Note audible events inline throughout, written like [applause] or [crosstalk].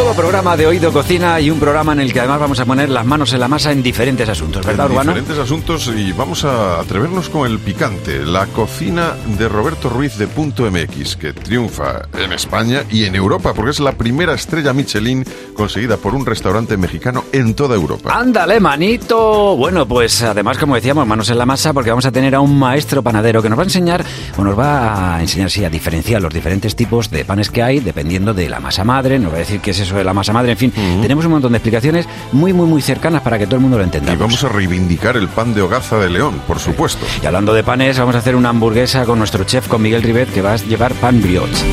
Nuevo programa de Oído Cocina y un programa en el que además vamos a poner las manos en la masa en diferentes asuntos, ¿verdad, en Urbano? Diferentes asuntos y vamos a atrevernos con el picante, la cocina de Roberto Ruiz de Punto MX, que triunfa en España y en Europa, porque es la primera estrella Michelin conseguida por un restaurante mexicano en toda Europa. Ándale, manito. Bueno, pues además, como decíamos, manos en la masa, porque vamos a tener a un maestro panadero que nos va a enseñar, o nos va a enseñar, sí, a diferenciar los diferentes tipos de panes que hay, dependiendo de la masa madre, nos va a decir qué es eso de la masa madre, en fin, tenemos un montón de explicaciones muy, muy, muy cercanas para que todo el mundo lo entienda. Y vamos a reivindicar el pan de hogaza de León, por supuesto. Y hablando de panes, vamos a hacer una hamburguesa con nuestro chef, con Miguel Rivet, que va a llevar pan brioche.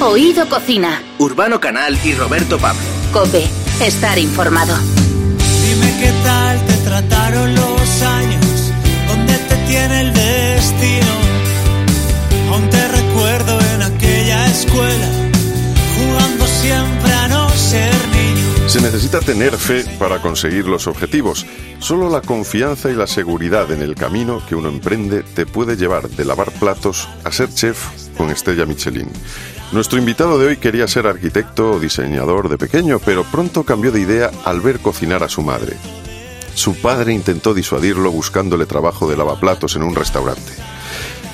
Oído Cocina. Urbano Canal y Roberto Pablo. Cope. Estar informado. Dime qué tal te trataron los años, dónde te tiene el destino. Se necesita tener fe para conseguir los objetivos. Solo la confianza y la seguridad en el camino que uno emprende te puede llevar de lavar platos a ser chef con estrella Michelin. Nuestro invitado de hoy quería ser arquitecto o diseñador de pequeño, pero pronto cambió de idea al ver cocinar a su madre. Su padre intentó disuadirlo buscándole trabajo de lavaplatos en un restaurante.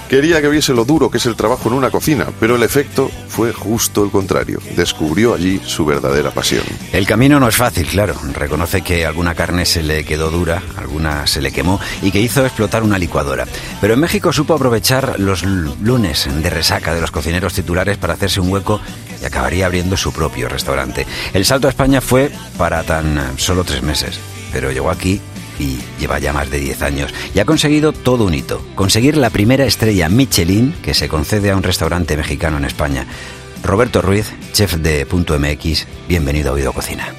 Quería que viese lo duro que es el trabajo en una cocina, pero el efecto fue justo el contrario. Descubrió allí su verdadera pasión. El camino no es fácil, claro. Reconoce que alguna carne se le quedó dura, alguna se le quemó y que hizo explotar una licuadora. Pero en México supo aprovechar los lunes de resaca de los cocineros titulares para hacerse un hueco y acabaría abriendo su propio restaurante. El salto a España fue para tan solo tres meses, pero llegó aquí y lleva ya más de 10 años y ha conseguido todo un hito, conseguir la primera estrella Michelin que se concede a un restaurante mexicano en España. Roberto Ruiz, chef de Punto MX, bienvenido a Oído Cocina.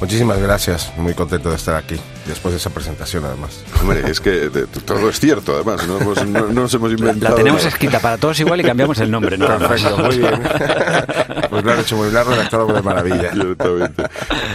Muchísimas gracias, muy contento de estar aquí, después de esa presentación además. Hombre, es que de- todo es cierto, además, no, hemos- no- no nos hemos inventado. la tenemos escrita para todos igual y cambiamos el nombre, ¿no? Perfecto, muy bien. [laughs] Pues lo han hecho muy, lo han redactado de maravilla. Ciertamente.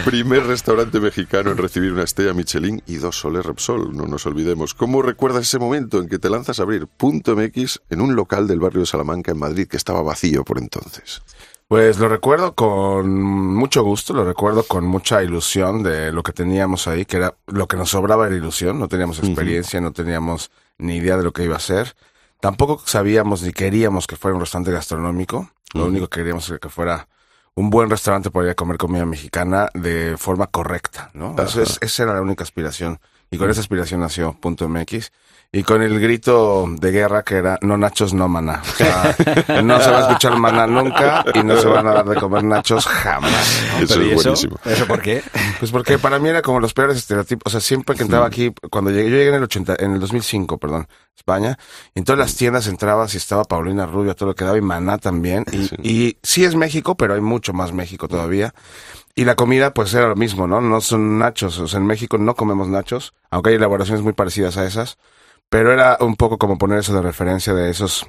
Primer restaurante mexicano en recibir una estrella Michelin y dos soles Repsol, no nos olvidemos. ¿Cómo recuerdas ese momento en que te lanzas a abrir Punto MX en un local del barrio de Salamanca en Madrid que estaba vacío por entonces? Pues lo recuerdo con mucho gusto, lo recuerdo con mucha ilusión de lo que teníamos ahí, que era lo que nos sobraba era ilusión, no teníamos experiencia, no teníamos ni idea de lo que iba a ser. Tampoco sabíamos ni queríamos que fuera un restaurante gastronómico, lo único que queríamos era que fuera un buen restaurante para ir a comer comida mexicana de forma correcta, ¿no? Eso es- esa era la única aspiración. Y con esa aspiración nació Punto MX. Y con el grito de guerra que era no nachos, no maná. O sea, no se va a escuchar maná nunca y no se van a dar de comer nachos jamás. ¿no? Eso Pero ¿y es eso? buenísimo. ¿Eso por qué? Pues porque para mí era como los peores estereotipos. O sea, siempre que entraba aquí, cuando llegué, yo llegué en el 80, en el 2005, perdón, España, y en todas las tiendas entrabas y estaba Paulina Rubio, todo lo que daba y Maná también. Y sí. y sí es México, pero hay mucho más México todavía. Y la comida, pues era lo mismo, ¿no? No son nachos. O sea, en México no comemos nachos, aunque hay elaboraciones muy parecidas a esas. Pero era un poco como poner eso de referencia de esos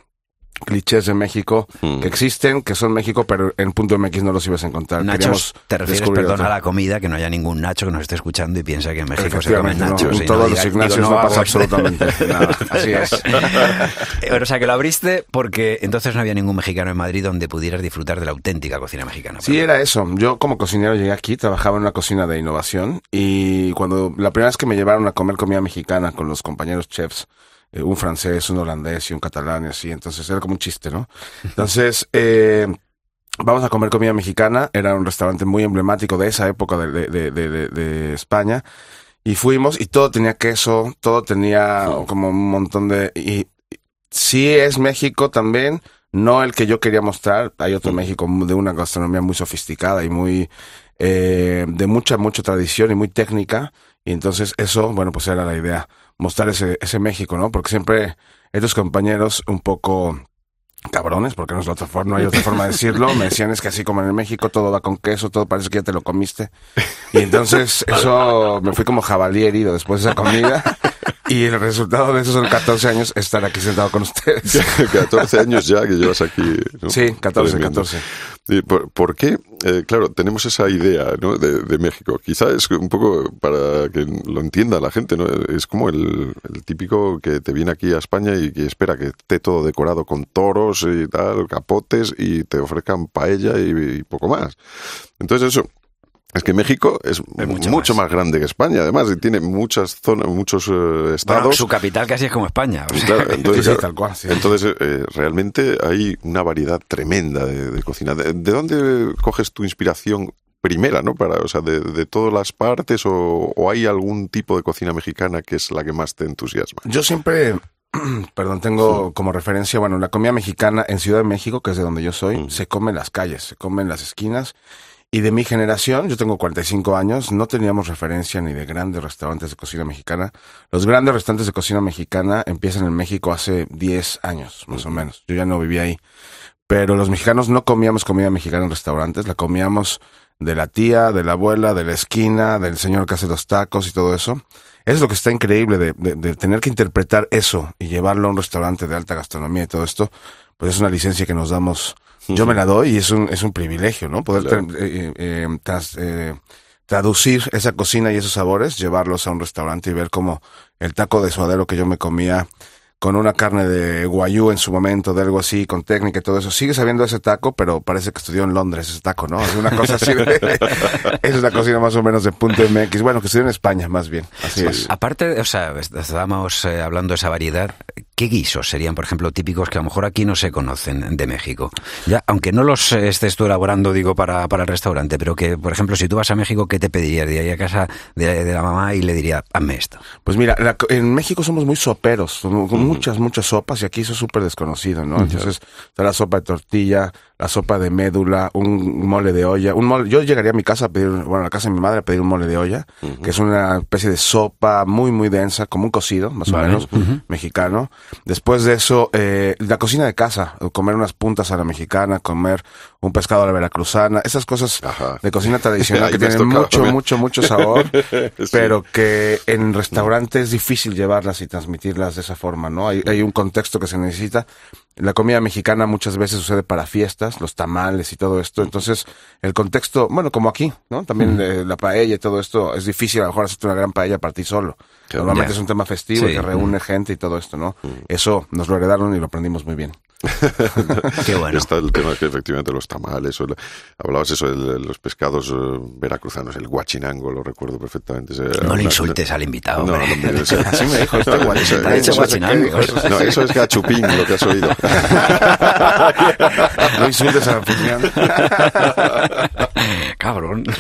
clichés de México Mm. que existen, que son México, pero en punto MX no los ibas a encontrar. Nachos, Queríamos te refieres, perdón, a la comida, que no haya ningún nacho que nos esté escuchando y piensa que en México se comen Efectivamente, no, nachos. en todos no los digo, no, hago pasa absolutamente [laughs] nada. Así es. [laughs] Eh, O sea, que lo abriste porque entonces no había ningún mexicano en Madrid donde pudieras disfrutar de la auténtica cocina mexicana. Sí, era eso. Yo como cocinero llegué aquí, trabajaba en una cocina de innovación y cuando la primera vez que me llevaron a comer comida mexicana con los compañeros chefs, eh, un francés, un holandés y un catalán y así, entonces era como un chiste, ¿no? Entonces, eh, vamos a comer comida mexicana, era un restaurante muy emblemático de esa época de, de, España y fuimos y todo tenía queso, todo tenía como un montón de... Y, y sí es México también, no el que yo quería mostrar, hay otro México de una gastronomía muy sofisticada y muy... Eh, de mucha, mucha tradición y muy técnica. Y entonces eso, bueno, pues era la idea, mostrar ese, ese México, ¿no? Porque siempre estos compañeros un poco cabrones, porque no es la otra forma, no hay otra forma de decirlo, me decían es que así como en México todo va con queso, todo parece que ya te lo comiste. Y entonces eso me fui como jabalí herido después de esa comida. [laughs] [laughs] Y el resultado de esos son 14 años estar aquí sentado con ustedes. 14 [laughs] años ya que llevas aquí. ¿no? Sí, 14, Tremendo. 14. ¿Y por, por qué? Eh, claro, tenemos esa idea ¿no? de, de México. Quizá es un poco para que lo entienda la gente, ¿no? Es como el, el típico que te viene aquí a España y que espera que esté todo decorado con toros y tal, capotes y te ofrezcan paella y, y poco más. Entonces eso... Es que México es, mucho mucho, más. más. grande que España, además, y tiene muchas zonas, muchos eh, Bueno, estados. su capital casi es como España. o sea, Claro, [laughs] entonces, Sí, tal cual, sí. entonces eh, realmente hay una variedad tremenda de, de cocina. ¿De, de dónde coges tu inspiración primera, no? Para, o sea, de, de todas las partes o, o hay algún tipo de cocina mexicana que es la que más te entusiasma? Yo siempre, [clears throat] perdón, tengo como referencia, bueno, la comida mexicana en Ciudad de México, que es de donde yo soy, Mm. se come en las calles, se come en las esquinas. Y de mi generación, yo tengo 45 años, no teníamos referencia ni de grandes restaurantes de cocina mexicana. Los grandes restaurantes de cocina mexicana empiezan en México hace 10 años, más o menos. Yo ya no vivía ahí. Pero los mexicanos no comíamos comida mexicana en restaurantes, la comíamos de la tía, de la abuela, de la esquina, del señor que hace los tacos y todo eso. Eso es lo que está increíble de, de- de tener que interpretar eso y llevarlo a un restaurante de alta gastronomía y todo esto, pues es una licencia que nos damos. Yo me la doy y es un, es un privilegio, ¿no? Poder Claro. tra- eh, eh, tras- eh, traducir esa cocina y esos sabores, llevarlos a un restaurante y ver cómo el taco de suadero que yo me comía con una carne de guayú en su momento, de algo así, con técnica y todo eso. Sigue sabiendo ese taco, pero parece que estudió en Londres ese taco, ¿no? Es una cosa así de... [laughs] es una cocina más o menos de punto MX. Bueno, que estudió en España, más bien. Así es. Aparte, o sea, est- estábamos eh, hablando de esa variedad. ¿Qué guisos serían, por ejemplo, típicos que a lo mejor aquí no se conocen de México? Ya, aunque no los estés tú elaborando, digo, para, para el restaurante, pero que, por ejemplo, si tú vas a México, ¿qué te pedirías? Iría a casa de, de la mamá y le diría, hazme esto. Pues mira, la en México somos muy soperos, con con muchas, muchas sopas y aquí eso es súper desconocido, ¿no? Entonces, está la sopa de tortilla, la sopa de médula, un mole de olla, un mole, yo llegaría a mi casa a pedir, bueno, a la casa de mi madre a pedir un mole de olla, que es una especie de sopa muy, muy densa, como un cocido, más Vale. o menos, mexicano. Después de eso, eh, la cocina de casa, comer unas puntas a la mexicana, comer un pescado a la veracruzana, esas cosas Ajá. de cocina tradicional [laughs] que tienen tocado, mucho, mucho, mucho [laughs] sabor, Sí. pero que en restaurantes es difícil llevarlas y transmitirlas de esa forma, ¿no? Hay, hay un contexto que se necesita. La comida mexicana muchas veces sucede para fiestas, los tamales y todo esto. Entonces, el contexto, bueno, como aquí, ¿no? También eh, la paella y todo esto, es difícil a lo mejor hacerte una gran paella para ti solo. Claro. Normalmente es un tema festivo Sí. que reúne gente y todo esto, ¿no? Eso nos lo heredaron y lo aprendimos muy bien. [laughs] Qué bueno. Está el tema que efectivamente los tamales, o el- hablabas eso de los pescados eh, veracruzanos, el guachinango, lo recuerdo perfectamente. ese- No le una- insultes al invitado, No, hombre. no, ese- [laughs] Así me dijo este dicho eso- guachinango. No, eso es gachupín, lo que has oído. [laughs] No insultes a la [laughs] anfitrión. [laughs] Cabrón. [laughs]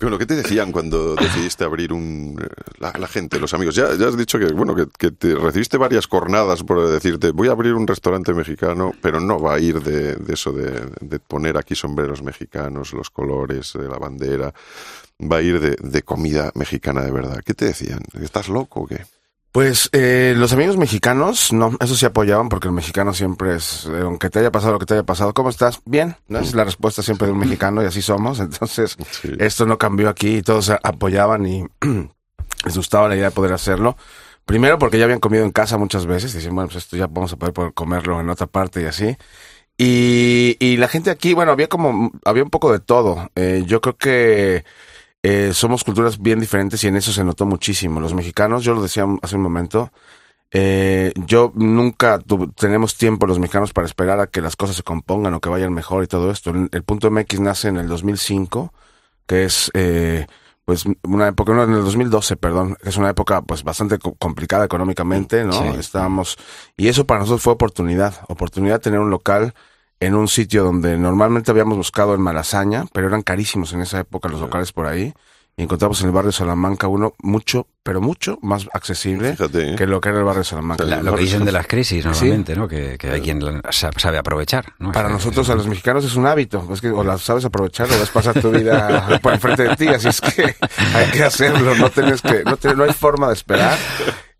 Bueno, ¿qué te decían cuando decidiste abrir un... eh, La, la gente, los amigos? Ya, ya has dicho que, bueno, que, que te recibiste varias cornadas por decirte, voy a abrir un restaurante mexicano, pero no va a ir de, de eso de, de poner aquí sombreros mexicanos, los colores de la bandera, va a ir de, de comida mexicana de verdad. ¿Qué te decían? ¿Estás loco o qué? Pues eh, los amigos mexicanos, no, eso sí apoyaban porque el mexicano siempre es, eh, aunque te haya pasado lo que te haya pasado, ¿cómo estás? Bien, ¿no? Es la respuesta siempre de un mexicano y así somos. Entonces, Sí. esto no cambió aquí y todos apoyaban y [clears throat] les gustaba la idea de poder hacerlo. Primero porque ya habían comido en casa muchas veces y decían, bueno, pues esto ya vamos a poder, poder comerlo en otra parte y así. Y, y la gente aquí, bueno, había como, había un poco de todo. Eh, yo creo que eh, somos culturas bien diferentes y en eso se notó muchísimo. Los mexicanos, yo lo decía hace un momento, eh, yo nunca tu- tenemos tiempo los mexicanos para esperar a que las cosas se compongan o que vayan mejor y todo esto. El, el punto MX nace en el 2005, que es eh, pues una época, no, en el 2012, perdón, que es una época pues bastante co- complicada económicamente, ¿no? Sí. Estábamos y eso para nosotros fue oportunidad, oportunidad de tener un local en un sitio donde normalmente habíamos buscado en Malasaña, pero eran carísimos en esa época los locales por ahí. Y encontramos en el barrio de Salamanca uno mucho, pero mucho más accesible Fíjate, ¿eh? que lo que era el barrio de Salamanca. La- lo que dicen de las crisis normalmente, ¿no? Que, que hay quien sabe aprovechar. ¿no? Para nosotros, a los mexicanos, es un hábito. Es que o la sabes aprovechar o vas a pasar tu vida [laughs] por enfrente de ti. Así es que [laughs] hay que hacerlo. No tienes que, no, te- no hay forma de esperar.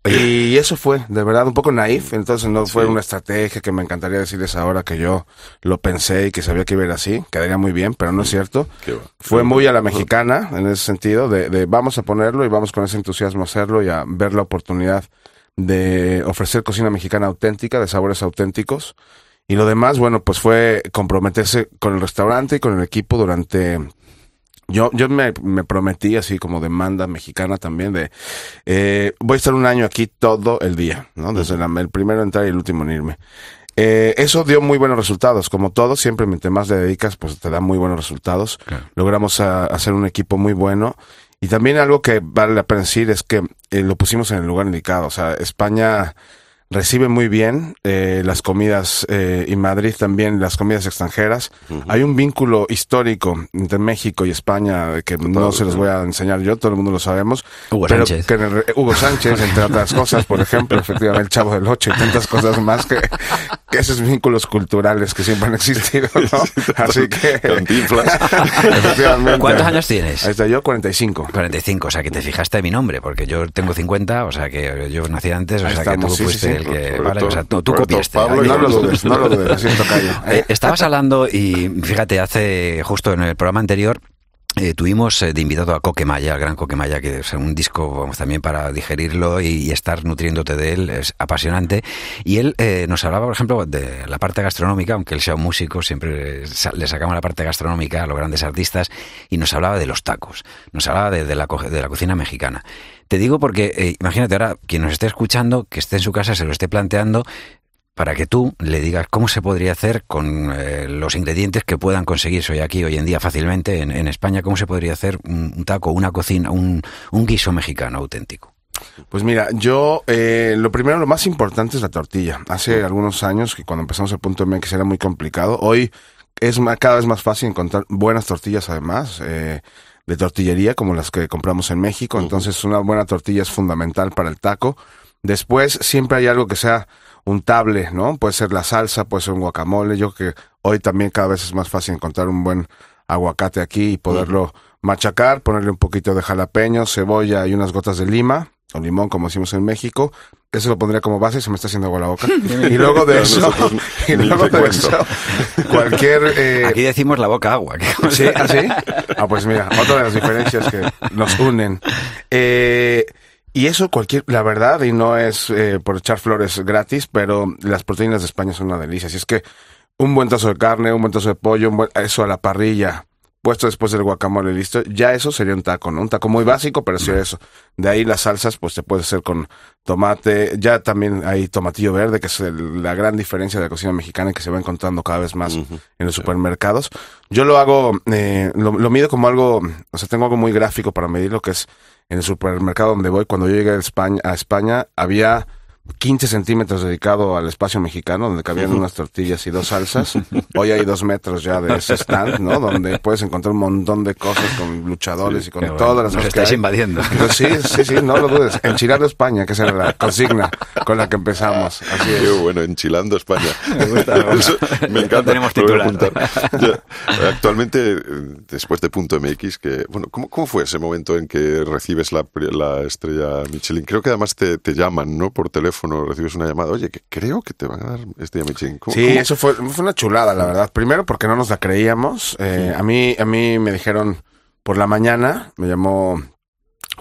Y eso fue, de verdad, un poco naif, entonces no fue una estrategia que me encantaría decirles ahora que yo lo pensé y que sabía que iba a ir así, quedaría muy bien, pero no es cierto. Fue muy a la mexicana en ese sentido, de, de vamos a ponerlo y vamos con ese entusiasmo a hacerlo y a ver la oportunidad de ofrecer cocina mexicana auténtica, de sabores auténticos. Y lo demás, bueno, pues fue comprometerse con el restaurante y con el equipo durante yo, yo me, me, prometí, así como demanda mexicana también, de eh, voy a estar un año aquí todo el día, ¿no? Desde el primero entrar y el último en irme. Eh, eso dio muy buenos resultados. Como todo, siempre mientras más le dedicas, pues te da muy buenos resultados. Logramos a, hacer un equipo muy bueno. Y también algo que vale la pena decir es que eh, lo pusimos en el lugar indicado. O sea, España recibe muy bien eh, las comidas eh, y Madrid también las comidas extranjeras. Hay un vínculo histórico entre México y España que no se los voy a enseñar yo, todo el mundo lo sabemos. Hugo pero Sánchez. Que Hugo Sánchez, entre [laughs] otras cosas, por ejemplo, efectivamente el Chavo del Ocho y tantas cosas más que, que esos vínculos culturales que siempre han existido, ¿no? [laughs] Así que... [laughs] efectivamente. ¿Cuántos años tienes? Ahí está yo, 45. 45, o sea que te fijaste en mi nombre, porque yo tengo 50, o sea que yo nací antes, o sea que tú fuiste el que, vale, o sea, tú, tú copiaste. Pablo, no lo dudes, no lo dudes, [laughs] así tocayo. Eh, estabas hablando y fíjate, hace justo en el programa anterior eh, tuvimos eh, de invitado a Coquemaya, al gran Coquemaya, que es un disco vamos, también para digerirlo y, estar nutriéndote de él, es apasionante. Y él eh, nos hablaba, por ejemplo, de la parte gastronómica, aunque él sea un músico, siempre le sacamos la parte gastronómica a los grandes artistas, y nos hablaba de los tacos, nos hablaba de, la, de la cocina mexicana. Te digo porque, imagínate ahora, quien nos esté escuchando, que esté en su casa, se lo esté planteando, para que tú le digas cómo se podría hacer con eh, los ingredientes que puedan conseguirse hoy aquí, hoy en día fácilmente en, en España, cómo se podría hacer un, un taco, una cocina, un, un, guiso mexicano auténtico. Pues mira, yo eh, lo primero, lo más importante es la tortilla. Hace algunos años que cuando empezamos el punto MX era muy complicado. Hoy es más, cada vez más fácil encontrar buenas tortillas además. Eh, de tortillería como las que compramos en México, entonces una buena tortilla es fundamental para el taco. Después siempre hay algo que sea untable, ¿no? Puede ser la salsa, puede ser un guacamole. Yo que hoy también cada vez es más fácil encontrar un buen aguacate aquí y poderlo machacar, ponerle un poquito de jalapeño, cebolla y unas gotas de lima o limón, como decimos en México. Eso lo pondría como base, se me está haciendo agua la boca. [laughs] y luego de eso, [laughs] y luego de eso, [laughs] cualquier... Eh... Aquí decimos la boca agua. ¿Sí? ¿Ah, sí? Ah, pues mira, otra de las diferencias que nos unen. Eh... Y eso cualquier, la verdad, y no es eh, por echar flores gratis, pero las proteínas de España son una delicia. Si es que un buen trozo de carne, un buen trozo de pollo, un buen, eso a la parrilla, puesto después del guacamole listo, ya eso sería un taco, ¿no? Un taco muy básico, pero sí eso. De ahí las salsas, pues se puede hacer con tomate, ya también hay tomatillo verde, que es el, la gran diferencia de la cocina mexicana que se va encontrando cada vez más uh -huh. en los supermercados. Yo lo hago, eh, lo, lo mido como algo, o sea, tengo algo muy gráfico para medir lo que es en el supermercado donde voy, cuando yo llegué a España, a España había 15 centímetros dedicado al espacio mexicano, donde cabían unas tortillas y dos salsas. [laughs] Hoy hay dos metros ya de ese stand, ¿no? Donde puedes encontrar un montón de cosas con luchadores sí, y con bueno. todas las cosas. estáis invadiendo. Entonces, sí, sí, sí, no lo dudes. Enchilando España, que esa era la consigna con la que empezamos. Así es. Qué bueno, enchilando España. [laughs] Me, gusta, Eso, me encanta. tenemos titular. [laughs] Actualmente, después de Punto MX, que, bueno, ¿cómo, ¿cómo, fue ese momento en que recibes la, la estrella Michelin? Creo que además te, te llaman, ¿no? Por teléfono teléfono recibes una llamada, oye, que creo que te van a dar este Michelin. ¿Cómo, sí, cómo? eso fue, fue una chulada, la verdad. Primero porque no nos la creíamos. Eh, sí. A mí, a mí me dijeron por la mañana, me llamó,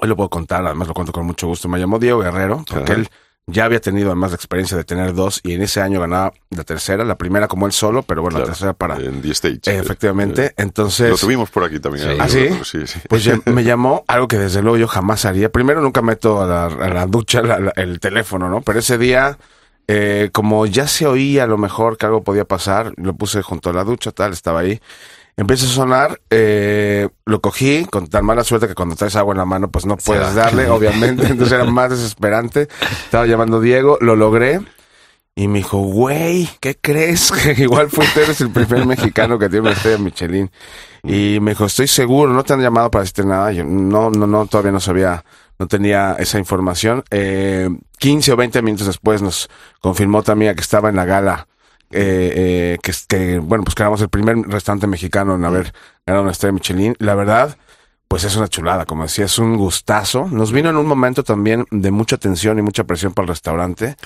hoy lo puedo contar, además lo cuento con mucho gusto, me llamó Diego Guerrero, porque Ajá. él ya había tenido además la experiencia de tener dos y en ese año ganaba la tercera, la primera como él solo, pero bueno, claro, la tercera para... En The Stage. Eh, efectivamente, eh, entonces... Lo tuvimos por aquí también. Sí. ¿Ah, sí? sí, sí. Pues [laughs] me llamó algo que desde luego yo jamás haría. Primero nunca meto a la, a la ducha la, la, el teléfono, ¿no? Pero ese día... Eh, como ya se oía a lo mejor que algo podía pasar, lo puse junto a la ducha, tal, estaba ahí. Empieza a sonar, eh, lo cogí con tan mala suerte que cuando traes agua en la mano pues no puedes sí, darle, [laughs] obviamente, entonces era más desesperante. Estaba llamando Diego, lo logré y me dijo, güey, ¿qué crees? Que [laughs] igual fuiste eres el primer [laughs] mexicano que tiene una estrella Michelin. Y me dijo, estoy seguro, no te han llamado para decirte nada. Yo, no, no, no, todavía no sabía, no tenía esa información. Eh, 15 o 20 minutos después nos confirmó también que estaba en la gala eh, eh, que, que, bueno, pues que éramos el primer restaurante mexicano en haber ganado una estrella Michelin. La verdad, pues es una chulada, como decía, es un gustazo. Nos vino en un momento también de mucha tensión y mucha presión para el restaurante,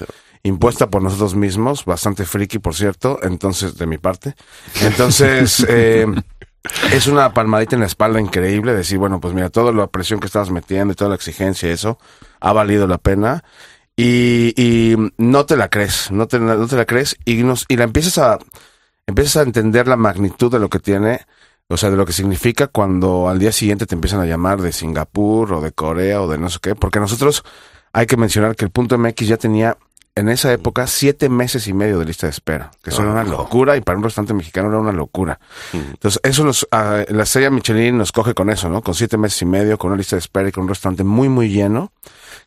impuesta por nosotros mismos, bastante friki, por cierto, entonces, de mi parte. Entonces, [laughs] eh, es una palmadita en la espalda increíble, decir, bueno, pues mira, toda la presión que estabas metiendo y toda la exigencia y eso, ha valido la pena. Y, y no te la crees, no te, no te la crees y, nos, y la empiezas a, empiezas a entender la magnitud de lo que tiene, o sea, de lo que significa cuando al día siguiente te empiezan a llamar de Singapur o de Corea o de no sé qué, porque nosotros hay que mencionar que el punto MX ya tenía en esa época siete meses y medio de lista de espera, que eso era una locura y para un restaurante mexicano era una locura. Entonces, eso nos, ah, la estrella Michelin nos coge con eso, ¿no? Con siete meses y medio, con una lista de espera y con un restaurante muy, muy lleno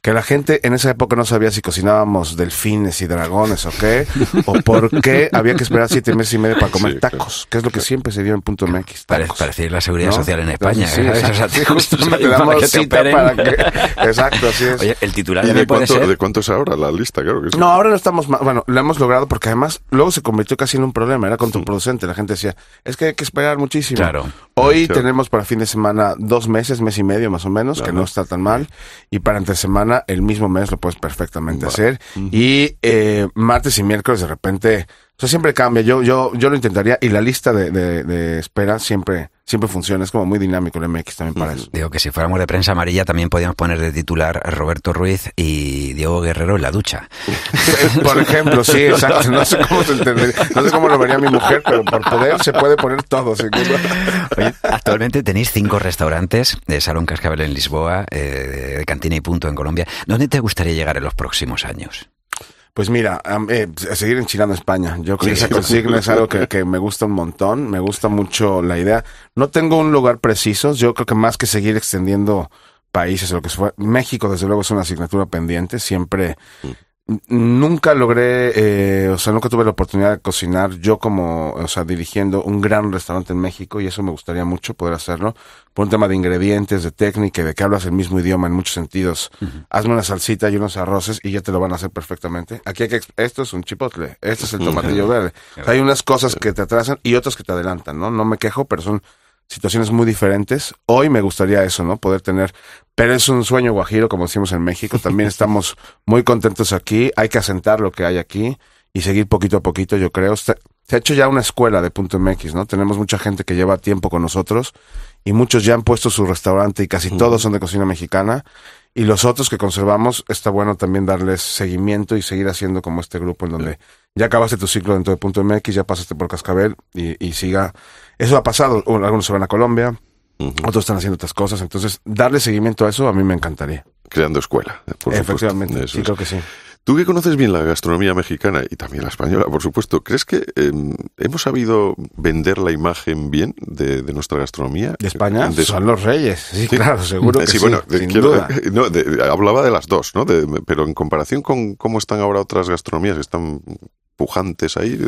que la gente en esa época no sabía si cocinábamos delfines y dragones o qué, o por qué había que esperar siete meses y medio para comer Sí, tacos, que es lo que siempre se dio en punto MX. Tacos. Parecía la seguridad ¿No? social en España. Sí, ¿eh? exacto. [laughs] Para damos que cita para que- así es. Oye, el titular ¿Y de de puede cuánto, ser... de cuánto es ahora la lista? Claro que sí. No, ahora no estamos más. Bueno, lo hemos logrado porque además luego se convirtió casi en un problema. Era contraproducente. La gente decía, es que hay que esperar muchísimo. Claro. Hoy tenemos para fin de semana dos meses, mes y medio más o menos, que no está tan mal. Y para entre semana, el mismo mes lo puedes perfectamente hacer. Y eh, martes y miércoles de repente. O sea, siempre cambia. Yo, yo, yo lo intentaría. Y la lista de, de, de espera siempre, siempre funciona. Es como muy dinámico el MX también para eso. Digo que si fuéramos de prensa amarilla también podíamos poner de titular Roberto Ruiz y Diego Guerrero en la ducha. Por ejemplo, sí, exacto. No sé cómo se entendería, no sé cómo lo vería mi mujer, pero por poder se puede poner todo. sin. Oye, actualmente tenéis cinco restaurantes de Salón Cascabel en Lisboa, eh, de Cantina y Punto en Colombia. ¿Dónde te gustaría llegar en los próximos años? Pues mira, eh, a seguir enchilando España. Yo creo que esa consigna es algo que, que me gusta un montón. Me gusta mucho la idea. No tengo un lugar preciso. Yo creo que más que seguir extendiendo países o lo que fue, México desde luego es una asignatura pendiente. Siempre n- nunca logré, eh, o sea, nunca tuve la oportunidad de cocinar yo como, o sea, dirigiendo un gran restaurante en México y eso me gustaría mucho poder hacerlo por un tema de ingredientes, de técnica y de que hablas el mismo idioma en muchos sentidos. Hazme una salsita y unos arroces y ya te lo van a hacer perfectamente. Aquí hay que, esto es un chipotle, este es el tomatillo [laughs] verde. O sea, hay unas cosas que te atrasan y otras que te adelantan, ¿no? No me quejo, pero son situaciones muy diferentes. Hoy me gustaría eso, ¿no? Poder tener, pero es un sueño guajiro, como decimos en México. También [laughs] estamos muy contentos aquí. Hay que asentar lo que hay aquí y seguir poquito a poquito, yo creo. Se, se ha hecho ya una escuela de punto MX, ¿no? Tenemos mucha gente que lleva tiempo con nosotros y muchos ya han puesto su restaurante y casi todos son de cocina mexicana. Y los otros que conservamos, está bueno también darles seguimiento y seguir haciendo como este grupo en donde ya acabaste tu ciclo dentro de punto MX, ya pasaste por Cascabel y, y siga. Eso ha pasado. Algunos se van a Colombia, otros están haciendo otras cosas. Entonces, darle seguimiento a eso a mí me encantaría. Creando escuela. por supuesto. Efectivamente, sí, es. creo que sí. Tú que conoces bien la gastronomía mexicana y también la española, por supuesto, ¿crees que eh, hemos sabido vender la imagen bien de, de nuestra gastronomía? De España De- son los reyes. Sí, claro, seguro que sí, sí. bueno, sin quiero- duda. no, de- hablaba de las dos, ¿no? Pero en comparación con cómo están ahora otras gastronomías que están pujantes ahí.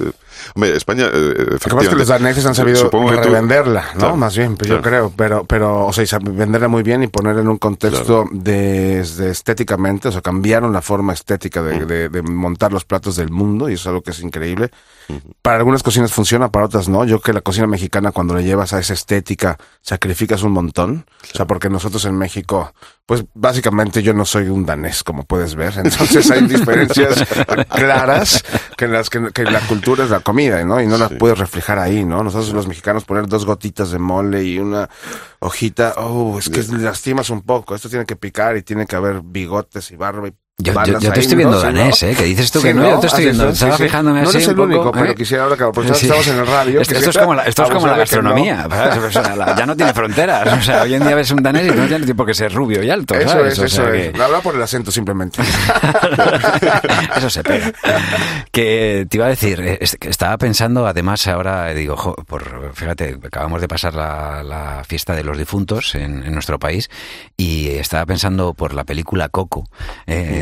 hombre, España, eh, que los daneses han sabido tú- revenderla, ¿no? Claro, Más bien, pues claro. yo creo, pero, pero, o sea, venderla muy bien y ponerla en un contexto desde estéticamente, o sea, cambiaron la forma estética Mm. de, de- de montar los platos del mundo y eso es algo que es increíble. Para algunas cocinas funciona, para otras no. Yo creo que la cocina mexicana, cuando le llevas a esa estética, sacrificas un montón. O sea, porque nosotros en México, pues básicamente yo no soy un danés, como puedes ver. Entonces hay [laughs] diferencias claras que, las, que, que la cultura es la comida, ¿no? Y no la puedes reflejar ahí, ¿no? Nosotros los mexicanos poner dos gotitas de mole y una hojita, oh, es que lastimas un poco. Esto tiene que picar y tiene que haber bigotes y barba y Yo, yo- yo te estoy ¿no? viendo ¿no? danés, ¿eh? Que dices tú Sí, que no, yo te estoy viendo. es, sí, Estaba sí. fijándome No así eres un el poco, único, pero ¿eh? quisiera ahora que aprovechando Sí. estamos en el radio. Esto, esto es quisiera como la, esto es como la no. gastronomía. ¿sabes? O sea, la- ya no tiene fronteras. O sea, hoy en día ves un danés y no tiene tiempo que ser rubio y alto. Eso ¿sabes? es, O eso sea es. que- Habla por el acento simplemente. [laughs] Eso se pega. Que te iba a decir, es estaba pensando, además, ahora digo, jo, por, fíjate, acabamos de pasar la, la fiesta de los difuntos en, en nuestro país y estaba pensando por la película Coco. eh,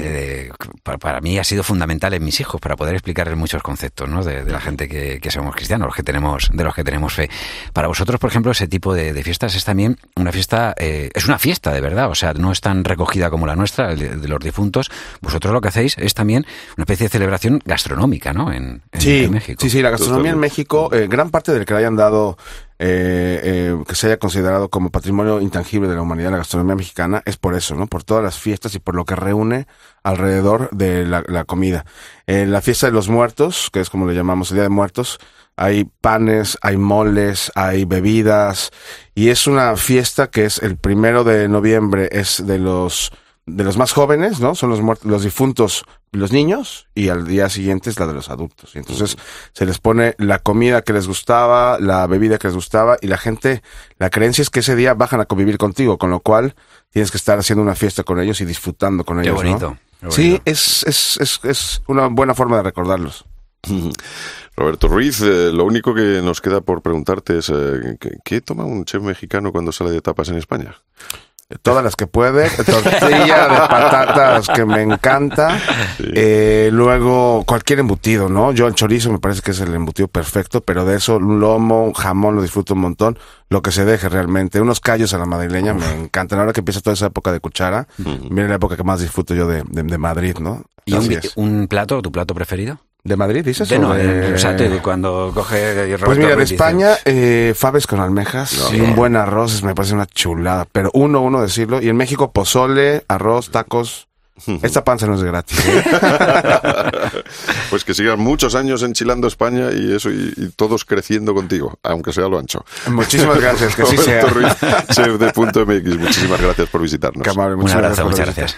para, para mí ha sido fundamental en mis hijos para poder explicarles muchos conceptos, ¿no? De, de la gente que, que somos cristianos, los que tenemos, de los que tenemos fe. Para vosotros, por ejemplo, ese tipo de, de fiestas es también una fiesta, eh, es una fiesta de verdad, o sea, no es tan recogida como la nuestra, el de, de los difuntos. Vosotros lo que hacéis es también una especie de celebración gastronómica, ¿no? En, en- Sí, en México. sí, sí, la gastronomía en México, eh, gran parte del que le hayan dado eh, eh, que se haya considerado como patrimonio intangible de la humanidad la gastronomía mexicana es por eso, ¿no? Por todas las fiestas y por lo que reúne alrededor de la, la comida. En la fiesta de los muertos, que es como le llamamos el Día de Muertos, hay panes, hay moles, hay bebidas y es una fiesta que es el primero de noviembre, es de los de los más jóvenes, ¿no? Son los muertos, los difuntos, los niños, y al día siguiente es la de los adultos. Y entonces se les pone la comida que les gustaba, la bebida que les gustaba, y la gente, la creencia es que ese día bajan a convivir contigo, con lo cual tienes que estar haciendo una fiesta con ellos y disfrutando con Qué ellos. ¿no? bonito. qué Sí, bonito. es, es, es, es una buena forma de recordarlos. [laughs] Roberto Ruiz, eh, lo único que nos queda por preguntarte es eh, ¿qué, qué toma un chef mexicano cuando sale de tapas en España? Todas las que puede, [laughs] tortilla de patatas que me encanta, eh, luego cualquier embutido, ¿no? Yo el chorizo me parece que es el embutido perfecto, pero de eso un lomo, un jamón lo disfruto un montón, lo que se deje realmente, unos callos a la madrileña me encantan, ahora que empieza toda esa época de cuchara, viene la época que más disfruto yo de, de, de Madrid, ¿no? ¿Y un, un plato, tu plato preferido? ¿De Madrid dices? De o no, de- eh, o sea, te- cuando coge Pues mira, de España, eh, faves con almejas No. y un buen arroz me parece una chulada. Pero uno, uno decirlo. Y en México, pozole, arroz, tacos. Esta panza no es gratis. ¿eh? [laughs] Pues que sigas muchos años enchilando España y eso, y, y todos creciendo contigo, aunque sea lo ancho. Muchísimas gracias, que así [laughs] sea. Ruiz, chef de Punto MX, muchísimas gracias por visitarnos. Amable, Un muchas abrazo, por muchas gracias.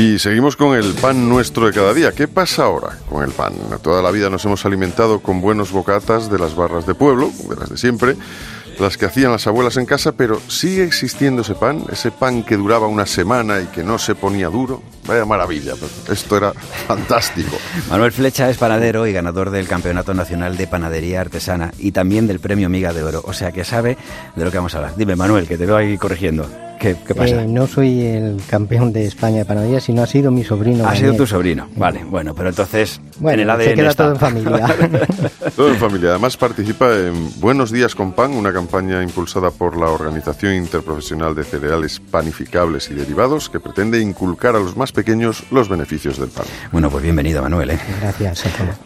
Y seguimos con el pan nuestro de cada día. ¿Qué pasa ahora con el pan? Toda la vida nos hemos alimentado con buenos bocatas de las barras de pueblo, de las de siempre, las que hacían las abuelas en casa, pero ¿sigue existiendo ese pan? Ese pan que duraba una semana y que no se ponía duro. Vaya maravilla, esto era fantástico. Manuel Flecha es panadero y ganador del Campeonato Nacional de Panadería Artesana y también del Premio Miga de Oro, o sea que sabe de lo que vamos a hablar. Dime, Manuel, que te veo ahí corrigiendo. ¿Qué, qué pasa? Eh, no soy el campeón de España de panadería, sino ha sido mi sobrino. ha sido tu sobrino. Vale, bueno, pero entonces Bueno, en el ADN se queda está. todo en familia. [laughs] Todo en familia. Además participa en Buenos Días con Pan, una campaña impulsada por la Organización Interprofesional de Cereales Panificables y Derivados que pretende inculcar a los más pequeños los beneficios del pan. Bueno, pues bienvenido, Manuel. ¿eh? Gracias.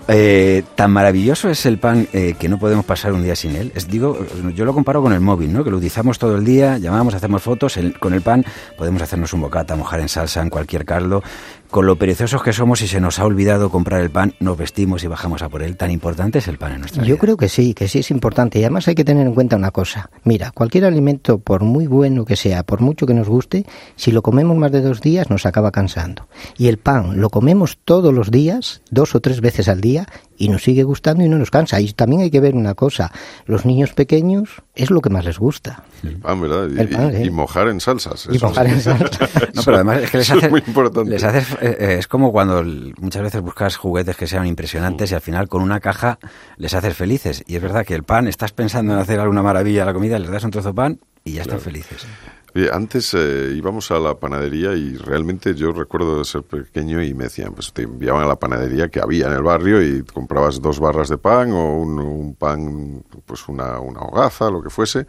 Eh, tan maravilloso es el pan eh, que no podemos pasar un día sin él. Es, digo, yo lo comparo con el móvil, ¿no? Que lo utilizamos todo el día, llamamos, hacemos fotos. El- con el pan podemos hacernos un bocata, mojar en salsa, en cualquier caldo. Con lo perezosos que somos y se nos ha olvidado comprar el pan, nos vestimos y bajamos a por él. Tan importante es el pan en nuestra Yo vida. creo que sí, que sí es importante. Y además hay que tener en cuenta una cosa. Mira, cualquier alimento, por muy bueno que sea, por mucho que nos guste, si lo comemos más de dos días nos acaba cansando. Y el pan lo comemos todos los días, dos o tres veces al día, y nos sigue gustando y no nos cansa. Y también hay que ver una cosa. Los niños pequeños es lo que más les gusta. El pan, ¿verdad? Y, El pan, y- ¿eh? y mojar en salsas. Y eso mojar sí. en salsa. [laughs] No, pero además es que les es muy importante. les hace- eh, es como cuando muchas veces buscas juguetes que sean impresionantes y al final con una caja les haces felices. Y es verdad que el pan, estás pensando en hacer alguna maravilla a la comida, les das un trozo de pan y ya están felices. Antes eh, íbamos a la panadería y realmente yo recuerdo de ser pequeño y me decían, pues te enviaban a la panadería que había en el barrio y comprabas dos barras de pan o un, un pan, pues una, una hogaza, lo que fuese.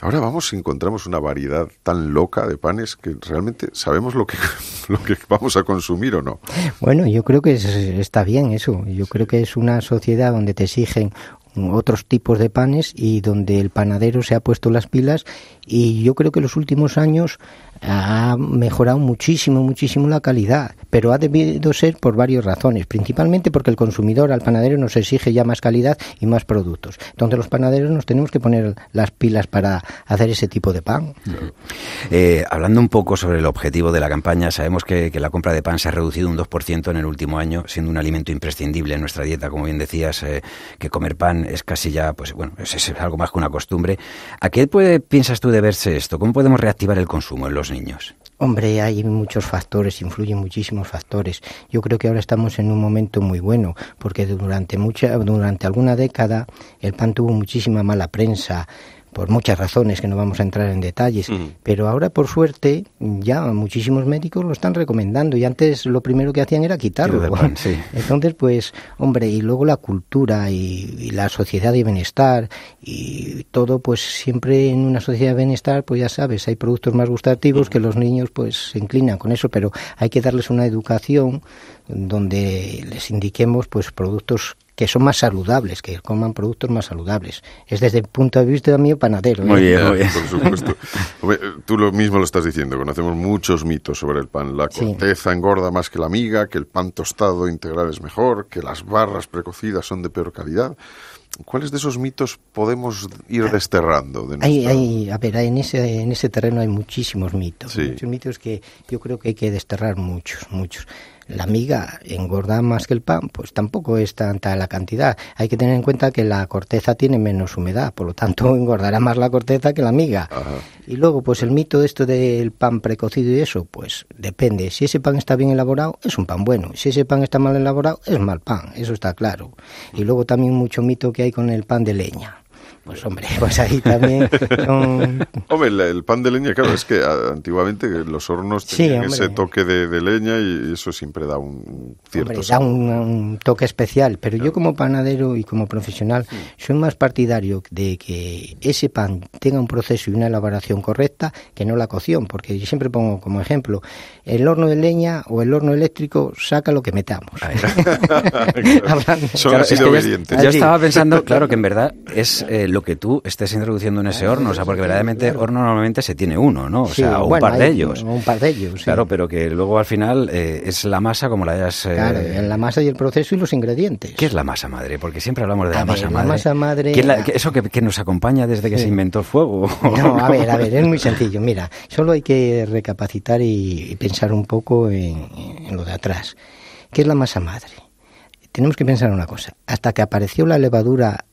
Ahora vamos y encontramos una variedad tan loca de panes que realmente sabemos lo que, [laughs] lo que vamos a consumir o no. Bueno, yo creo que es- está bien eso. Yo creo que es una sociedad donde te exigen otros tipos de panes y donde el panadero se ha puesto las pilas y yo creo que los últimos años ha mejorado muchísimo, muchísimo la calidad, pero ha debido ser por varias razones, principalmente porque el consumidor al panadero nos exige ya más calidad y más productos. Entonces los panaderos nos tenemos que poner las pilas para hacer ese tipo de pan. Eh, hablando un poco sobre el objetivo de la campaña, sabemos que, la compra de pan se ha reducido un 2% en el último año, siendo un alimento imprescindible en nuestra dieta. Como bien decías, eh, que comer pan es casi ya, pues bueno, es, algo más que una costumbre. ¿A qué puede, piensas tú deberse esto? ¿Cómo podemos reactivar el consumo en los niños? Hombre, hay muchos factores, influyen muchísimos factores. Yo creo que ahora estamos en un momento muy bueno, porque durante mucha, durante alguna década el pan tuvo muchísima mala prensa por muchas razones que no vamos a entrar en detalles, pero ahora por suerte ya muchísimos médicos lo están recomendando y antes lo primero que hacían era quitarlo. [laughs] Entonces, pues, hombre, y luego la cultura y, la sociedad de bienestar y todo, pues siempre en una sociedad de bienestar, pues ya sabes, hay productos más gustativos que los niños pues se inclinan con eso, pero hay que darles una educación donde les indiquemos pues productos que son más saludables, que coman productos más saludables. Es desde el punto de vista mío panadero. ¿eh? Muy bien, muy bien. Por supuesto. [laughs] tú lo mismo lo estás diciendo, conocemos muchos mitos sobre el pan. La corteza engorda más que la miga, que el pan tostado integral es mejor, que las barras precocidas son de peor calidad. ¿Cuáles de esos mitos podemos ir desterrando? De hay, a ver, en ese, en ese terreno hay muchísimos mitos. Muchos mitos que yo creo que hay que desterrar muchos, muchos la miga engorda más que el pan, pues tampoco es tanta la cantidad. Hay que tener en cuenta que la corteza tiene menos humedad, por lo tanto [laughs] engordará más la corteza que la miga. Y luego, pues el mito de esto del pan precocido y eso, pues depende. Si ese pan está bien elaborado, es un pan bueno. Si ese pan está mal elaborado, es mal pan. Eso está claro. Y luego también mucho mito que hay con el pan de leña. Pues hombre, [laughs] pues ahí también Hombre, el, pan de leña, claro, es que antiguamente los hornos tenían ese toque de, leña y eso siempre da un cierto... Hombre, da un, toque especial, pero yo como panadero y como profesional soy más partidario de que ese pan tenga un proceso y una elaboración correcta que no la cocción, porque yo siempre pongo como ejemplo, el horno de leña o el horno eléctrico saca lo que metamos. [laughs] Son así de obedientes. Yo estaba pensando, claro, que en verdad es... Eh, lo que tú estés introduciendo en ese horno, o sea, porque verdaderamente horno normalmente se tiene uno, ¿no? O sea, un par de ellos. Un par de ellos, Claro, pero que luego al final eh, es la masa como la hayas... Eh, claro, la masa y el proceso y los ingredientes. ¿Qué es la masa madre? Porque siempre hablamos de la masa madre. La masa madre... ¿Eso que, nos acompaña desde que se inventó el fuego? No, a ver, a [laughs] ver, es muy sencillo. Mira, solo hay que recapacitar y, pensar un poco en, en lo de atrás. ¿Qué es la masa madre? tenemos que pensar una cosa. Hasta que apareció la levadura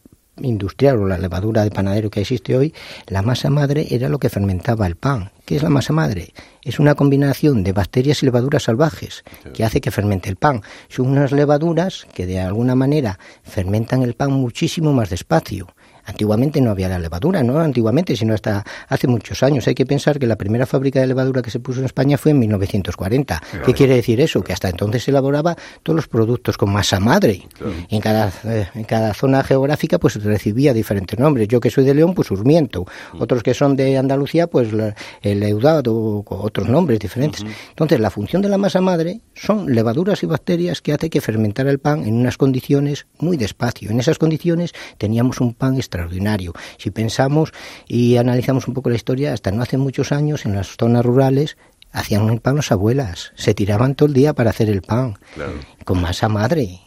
industrial o la levadura de panadero que existe hoy, la masa madre era lo que fermentaba el pan. ¿Qué es la masa madre? Es una combinación de bacterias y levaduras salvajes que hace que fermente el pan. Son unas levaduras que de alguna manera fermentan el pan muchísimo más despacio. Antiguamente no había la levadura, no antiguamente, sino hasta hace muchos años. Hay que pensar que la primera fábrica de levadura que se puso en España fue en 1940. ¿Qué quiere decir eso? Que hasta entonces se elaboraba todos los productos con masa madre. Y en cada, eh, en cada zona geográfica pues recibía diferentes nombres. Yo que soy de León, pues Urmiento. Mm. Otros que son de Andalucía, pues el Eudado, o otros nombres diferentes. Entonces, la función de la masa madre son levaduras y bacterias que hace que fermentara el pan en unas condiciones muy despacio. En esas condiciones teníamos un pan extra extraordinario. Si pensamos y analizamos un poco la historia, hasta no hace muchos años en las zonas rurales hacían el pan las abuelas, se tiraban todo el día para hacer el pan, con masa madre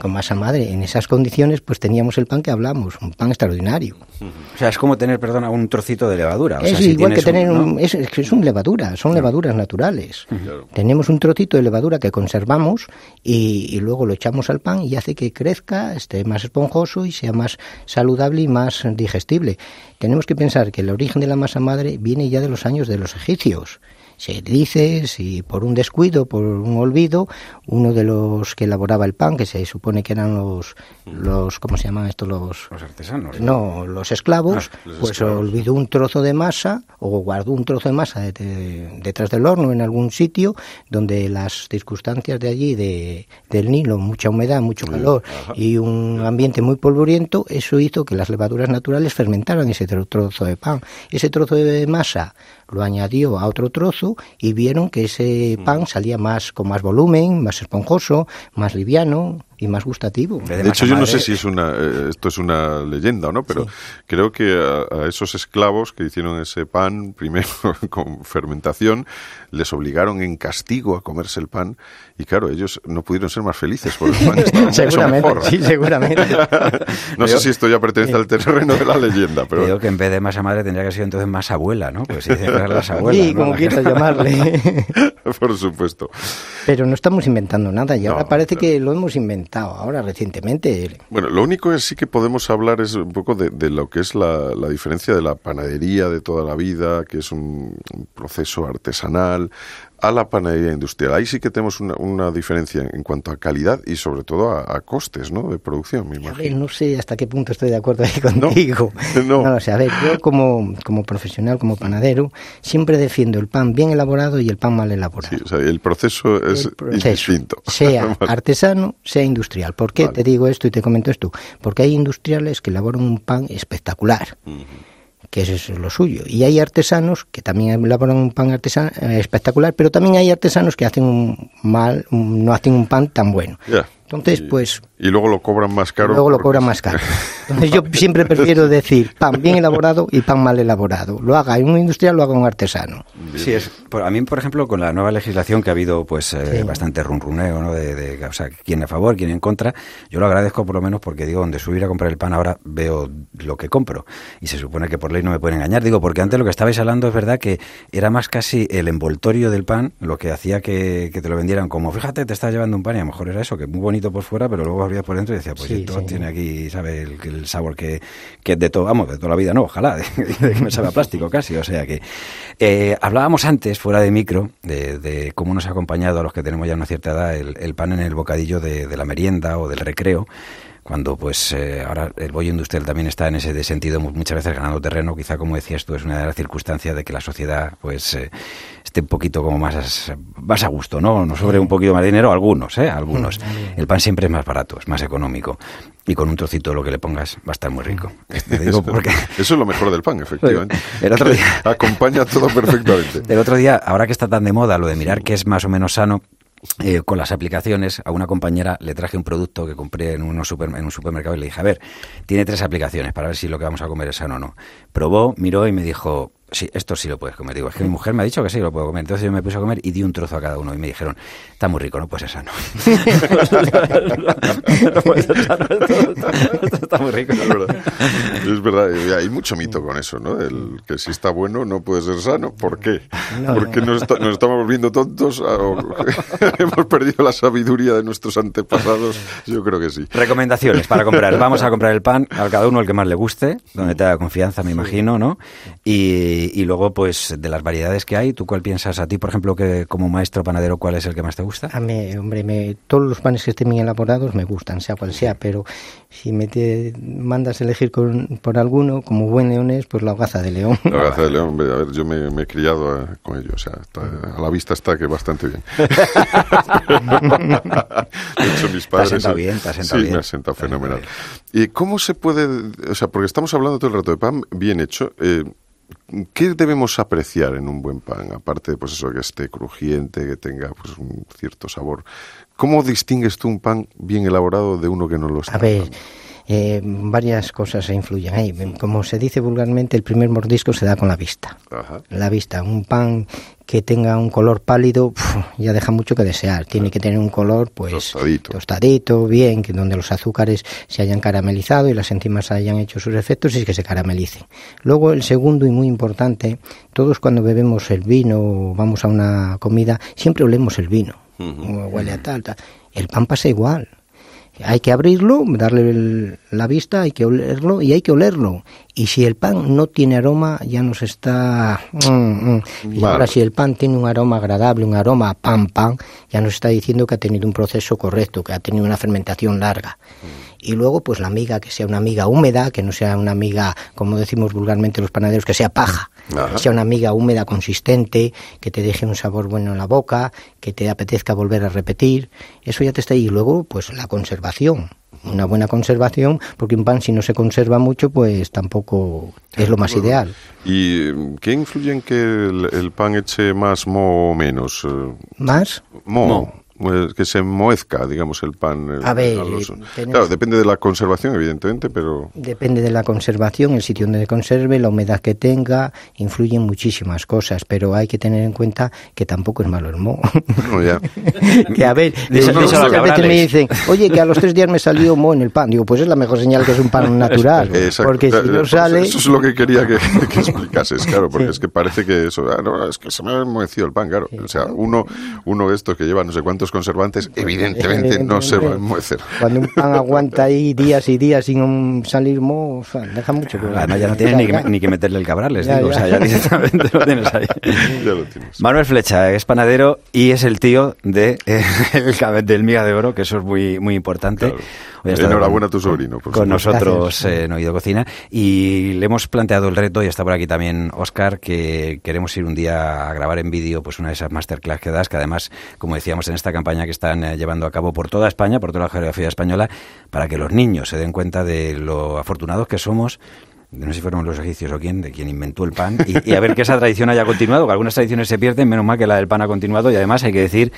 con masa madre. En esas condiciones, pues teníamos el pan que hablamos, un pan extraordinario. O sea, es como tener, perdona, un trocito de levadura. es igual que tener un, es, es un levadura, son levaduras naturales. Tenemos un trocito de levadura que conservamos y, luego lo echamos al pan y hace que crezca, esté más esponjoso y sea más saludable y más digestible. Tenemos que pensar que el origen de la masa madre viene ya de los años de los egipcios se dice si por un descuido, por un olvido, uno de los que elaboraba el pan, que se supone que eran los, los ¿cómo se llaman estos? Los, los artesanos. No, los esclavos, ah, pues olvidó un trozo de masa o guardó un trozo de masa detrás del horno en algún sitio donde las circunstancias de allí, de, del Nilo, mucha humedad, mucho calor y un ambiente muy polvoriento, eso hizo que las levaduras naturales fermentaran ese trozo de pan. Ese trozo de masa lo añadió a otro trozo y vieron que ese mm. pan salía más con más volumen, más esponjoso, más liviano, y más gustativo. De, hecho, yo no sé si es una, eh, esto es una leyenda o no, pero creo que a, esos esclavos que hicieron ese pan, primero [laughs] con fermentación, les obligaron en castigo a comerse el pan y claro, ellos no pudieron ser más felices por el pan [laughs] estaba seguramente, sí, seguramente. [laughs] no sé si esto ya pertenece al terreno de la leyenda, pero... Creo que en vez de más madre tendría que ser entonces más abuela, ¿no? Pues si dicen que las abuelas. Sí, como quieras llamarle. por supuesto. Pero no estamos inventando nada y ahora parece que lo hemos inventado ahora recientemente. Bueno, lo único que sí que podemos hablar es un poco de, de lo que es la, diferencia de la panadería de toda la vida, que es un proceso artesanal, a la panadería industrial. Ahí sí que tenemos una, una diferencia en cuanto a calidad y sobre todo a, a costes ¿no? de producción, me imagino. Ver, no sé hasta qué punto estoy de acuerdo ahí [laughs] contigo. [laughs] No, no. no o sea, a ver, yo como, como profesional, como panadero, siempre defiendo el pan bien elaborado y el pan mal elaborado. Sí, o sea, el proceso es el proceso, distinto. Sea [laughs] artesano, sea industrial. ¿Por qué vale. te digo esto y te comento esto? Porque hay industriales que elaboran un pan espectacular. Uh -huh que eso es lo suyo. Y hay artesanos que también elaboran un pan artesano, eh, espectacular, pero también hay artesanos que hacen un mal, un, no hacen un pan tan bueno. Yeah. Entonces, pues... Y luego lo cobran más caro. Luego lo cobran más caro. [laughs] Entonces yo siempre prefiero decir pan bien elaborado y pan mal elaborado. Lo haga un industrial, lo haga un artesano. Sí, es, a mí, por ejemplo, con la nueva legislación que ha habido pues eh, sí. bastante runruneo, ¿no? De, de, o sea, quién a favor, quién en contra, yo lo agradezco por lo menos porque digo, donde subir a comprar el pan ahora veo lo que compro. Y se supone que por ley no me pueden engañar. Digo, porque antes lo que estabais hablando es verdad que era más casi el envoltorio del pan lo que hacía que, que te lo vendieran como, fíjate, te estás llevando un pan y a lo mejor era eso, que muy bonito por fuera, pero luego por dentro y decía, pues sí, esto sí. tiene aquí, ¿sabe? El, el, sabor que, que de todo, vamos, de toda la vida, no, ojalá, [laughs] de, de que me sabe a plástico casi, o sea que... Eh, hablábamos antes, fuera de micro, de, de, cómo nos ha acompañado a los que tenemos ya una cierta edad el, el pan en el bocadillo de, de la merienda o del recreo, cuando pues eh, ahora el bollo industrial también está en ese sentido muchas veces ganando terreno, quizá como decías tú es una de las circunstancias de que la sociedad pues eh, esté un poquito como más, más a gusto, ¿no? Nos sobre un poquito más de dinero, algunos, ¿eh? Algunos. El pan siempre es más barato, es más económico. Y con un trocito lo que le pongas va a estar muy rico. Te digo porque... Eso es lo mejor del pan, efectivamente. [laughs] El otro día... [laughs] Acompaña todo perfectamente. El otro día, ahora que está tan de moda lo de mirar que es más o menos sano, eh, con las aplicaciones, a una compañera le traje un producto que compré en, unos super, en un supermercado y le dije, a ver, tiene tres aplicaciones para ver si lo que vamos a comer es sano o no. Probó, miró y me dijo, sí, esto sí lo puedes comer. Digo, es que mi mujer me ha dicho que sí lo puedo comer. Entonces yo me puse a comer y di un trozo a cada uno y me dijeron, está muy rico, no puede ser sano. no puede ser sano, esto, está muy rico. Es verdad. es verdad, hay mucho mito con eso, ¿no? El que si está bueno no puede ser sano. ¿Por qué? No, Porque no. Nos, está, nos, estamos volviendo tontos o [laughs] hemos perdido la sabiduría de nuestros antepasados. Yo creo que sí. Recomendaciones para comprar. Vamos a comprar el pan a cada uno el que más le guste, donde te haga confianza, me imagino, ¿no? Y, y, luego, pues, de las variedades que hay, ¿tú cuál piensas? A ti, por ejemplo, que como maestro panadero, ¿cuál es el que más te gusta? A mí, hombre, me, todos los panes que estén bien elaborados me gustan, sea cual sea, pero si me te mandas a elegir con, por alguno, como buen leonés, pues la hogaza de león. La hogaza de león, a ver, yo me, me he criado a, con ello, o sea, está, a la vista está que bastante bien. [laughs] de hecho, mis padres... Te has sentado bien, te has sentado sí, bien. me ha sentado fenomenal. ¿Y cómo se puede, o sea, porque estamos hablando todo el rato de pan bien hecho, eh, ¿Qué debemos apreciar en un buen pan? Aparte de pues eso, que esté crujiente, que tenga pues un cierto sabor. ¿Cómo distingues tú un pan bien elaborado de uno que no lo está? A ver, eh, varias cosas influyen ahí. Como se dice vulgarmente, el primer mordisco se da con la vista. Ajá. La vista. Un pan que tenga un color pálido ya deja mucho que desear. Tiene que tener un color pues tostadito. tostadito, bien, que donde los azúcares se hayan caramelizado y las enzimas hayan hecho sus efectos y que se caramelicen. Luego el segundo y muy importante, todos cuando bebemos el vino o vamos a una comida, siempre olemos el vino. Uh -huh. Huele a tal, tal. El pan pasa igual hay que abrirlo, darle el, la vista, hay que olerlo y hay que olerlo. Y si el pan no tiene aroma, ya nos está... Mm, mm. Y vale. ahora si el pan tiene un aroma agradable, un aroma pan pan, ya nos está diciendo que ha tenido un proceso correcto, que ha tenido una fermentación larga. Mm. Y luego, pues la miga, que sea una miga húmeda, que no sea una miga, como decimos vulgarmente los panaderos, que sea paja. Ajá. Que sea una miga húmeda, consistente, que te deje un sabor bueno en la boca, que te apetezca volver a repetir. Eso ya te está ahí. Y luego, pues la conservación una buena conservación, porque un pan si no se conserva mucho, pues tampoco es lo más ideal. ¿Y qué influye en que el, el pan eche más mo o menos? ¿Más? Mo. mo que se moezca, digamos, el pan. A ver, tenemos... claro, depende de la conservación, evidentemente, pero... Depende de la conservación, el sitio donde conserve, la humedad que tenga, influyen muchísimas cosas, pero hay que tener en cuenta que tampoco es malo el moho. No, ya. [laughs] que a ver, [laughs] Dice, no, muchas no, veces me dicen, oye, que a los tres días me salió moho en el pan. Digo, pues es la mejor señal que es un pan [laughs] natural. Exacto. Porque si no sale... Eso es lo que quería que, que explicases, claro, porque sí. es que parece que eso, ah, no, es que se me ha enmohecido el pan, claro. Sí. O sea, uno, uno de estos que lleva no sé cuántos estos conservantes, evidentemente no se va a. Cuando un pan aguanta ahí días y días sin un salir moho, o sea, deja mucho. que- Además ya no tienes ni que, ni que meterle el cabral, les Ya, digo. ya. O sea, ya directamente lo tienes ahí. [laughs] Ya lo tienes. Manuel Flecha es panadero y es el tío de, eh, [laughs] el del miga de oro, que eso es muy, muy importante. Claro. Enhorabuena con- a tu sobrino, por Con supuesto. nosotros eh, en Oído Cocina y le hemos planteado el reto, y está por aquí también Oscar, que queremos ir un día a grabar en vídeo pues una de esas masterclass que das, que además, como decíamos en esta campaña que están eh, llevando a cabo por toda España, por toda la geografía española, para que los niños se den cuenta de lo afortunados que somos no sé si fueron los egipcios o quién, de quien inventó el pan, y, y a ver que esa tradición haya continuado, que algunas tradiciones se pierden, menos mal que la del pan ha continuado, y además hay que decir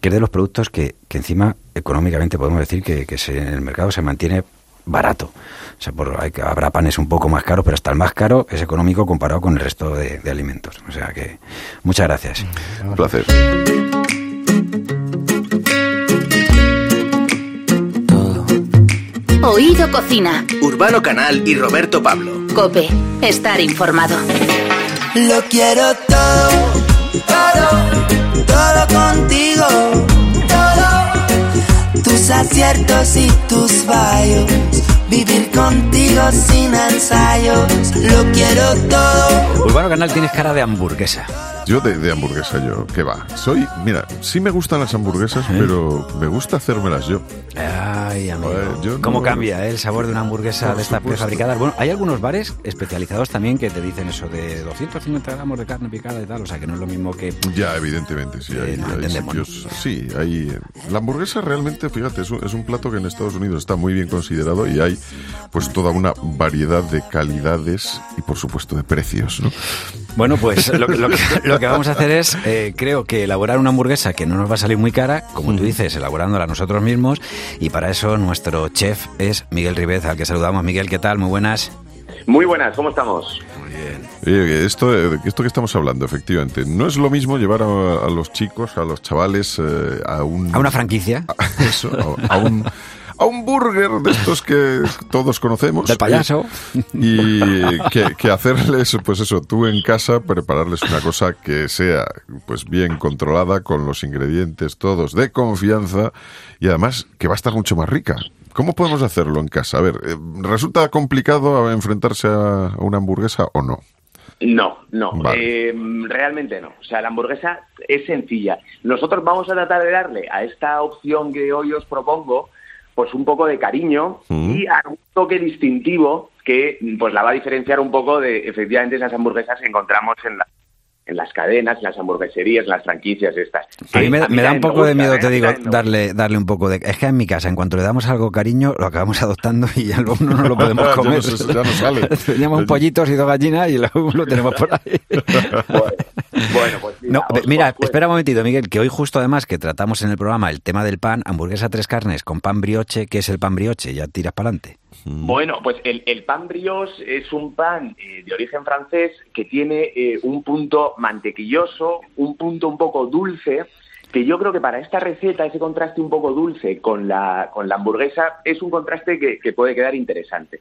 que es de los productos que, que encima económicamente podemos decir que, que se- en el mercado se mantiene barato. O sea, por, hay, que- habrá panes un poco más caros, pero hasta el más caro es económico comparado con el resto de, de alimentos. O sea que muchas gracias. Un placer. Oído Cocina. Urbano Canal y Roberto Pablo. Cope. Estar informado. Lo quiero todo, todo, todo contigo, todo. Tus aciertos y tus fallos, vivir contigo sin ensayos. Lo quiero todo. Urbano Canal tienes cara de hamburguesa. Yo de, de hamburguesa, yo, ¿qué va? Soy, mira, sí me gustan las hamburguesas, pero me gusta hacérmelas yo. Ay, amigo. Yo ¿Cómo no- cambia eh, el sabor de una hamburguesa Por de estas prefabricadas? Bueno, hay algunos bares especializados también que te dicen eso de 250 gramos de carne picada y tal, o sea que no es lo mismo que... Ya, evidentemente, sí. Hay, no hay entendemos, sitios- sí, hay. La hamburguesa realmente, fíjate, es un, es un plato que en Estados Unidos está muy bien considerado y hay pues toda una variedad de calidades y por supuesto de precios, ¿no? Bueno, pues lo, lo que, lo que vamos a hacer es, eh, creo que elaborar una hamburguesa que no nos va a salir muy cara, como tú dices, elaborándola nosotros mismos, y para eso nuestro chef es Miguel Ribez, al que saludamos. Miguel, ¿qué tal? Muy buenas. Muy buenas, ¿cómo estamos? Oye, que esto, eh, esto que estamos hablando, efectivamente, no es lo mismo llevar a, a los chicos, a los chavales, eh, a un... A una franquicia. [laughs] Eso, a, a un... A un burger de estos que todos conocemos. Del payaso. Y que, que hacerles, pues eso, tú en casa, prepararles una cosa que sea, pues bien controlada, con los ingredientes todos de confianza y además que va a estar mucho más rica. ¿Cómo podemos hacerlo en casa? A ver, eh, ¿resulta complicado enfrentarse a una hamburguesa o no? No, no, Vale. eh, realmente no. O sea, la hamburguesa es sencilla. Nosotros vamos a tratar de darle a esta opción que hoy os propongo, pues un poco de cariño Mm. y algún toque distintivo que pues la va a diferenciar un poco de efectivamente esas hamburguesas que encontramos en, la- en las cadenas, en las hamburgueserías, en las franquicias estas. A mí me, Que me da un poco de miedo, ¿eh? te A digo, darle, darle un poco de... Es que en mi casa, en cuanto le damos algo cariño, lo acabamos [laughs] adoptando y ya luego no lo podemos [laughs] Ya comer. no ya no sale. [laughs] Teníamos pollitos y dos gallinas y luego lo tenemos por ahí. Bueno, bueno, pues mira, No, os- mira, espera un momentito, Miguel, que hoy justo además que tratamos en el programa el tema del pan, hamburguesa tres carnes con pan brioche, ¿qué es el pan brioche? Ya tiras para adelante. Bueno, pues el, el pan brioche es un pan eh, de origen francés que tiene eh, un punto mantequilloso, un punto un poco dulce, que yo creo que para esta receta, ese contraste un poco dulce con la, con la hamburguesa, es un contraste que, que puede quedar interesante.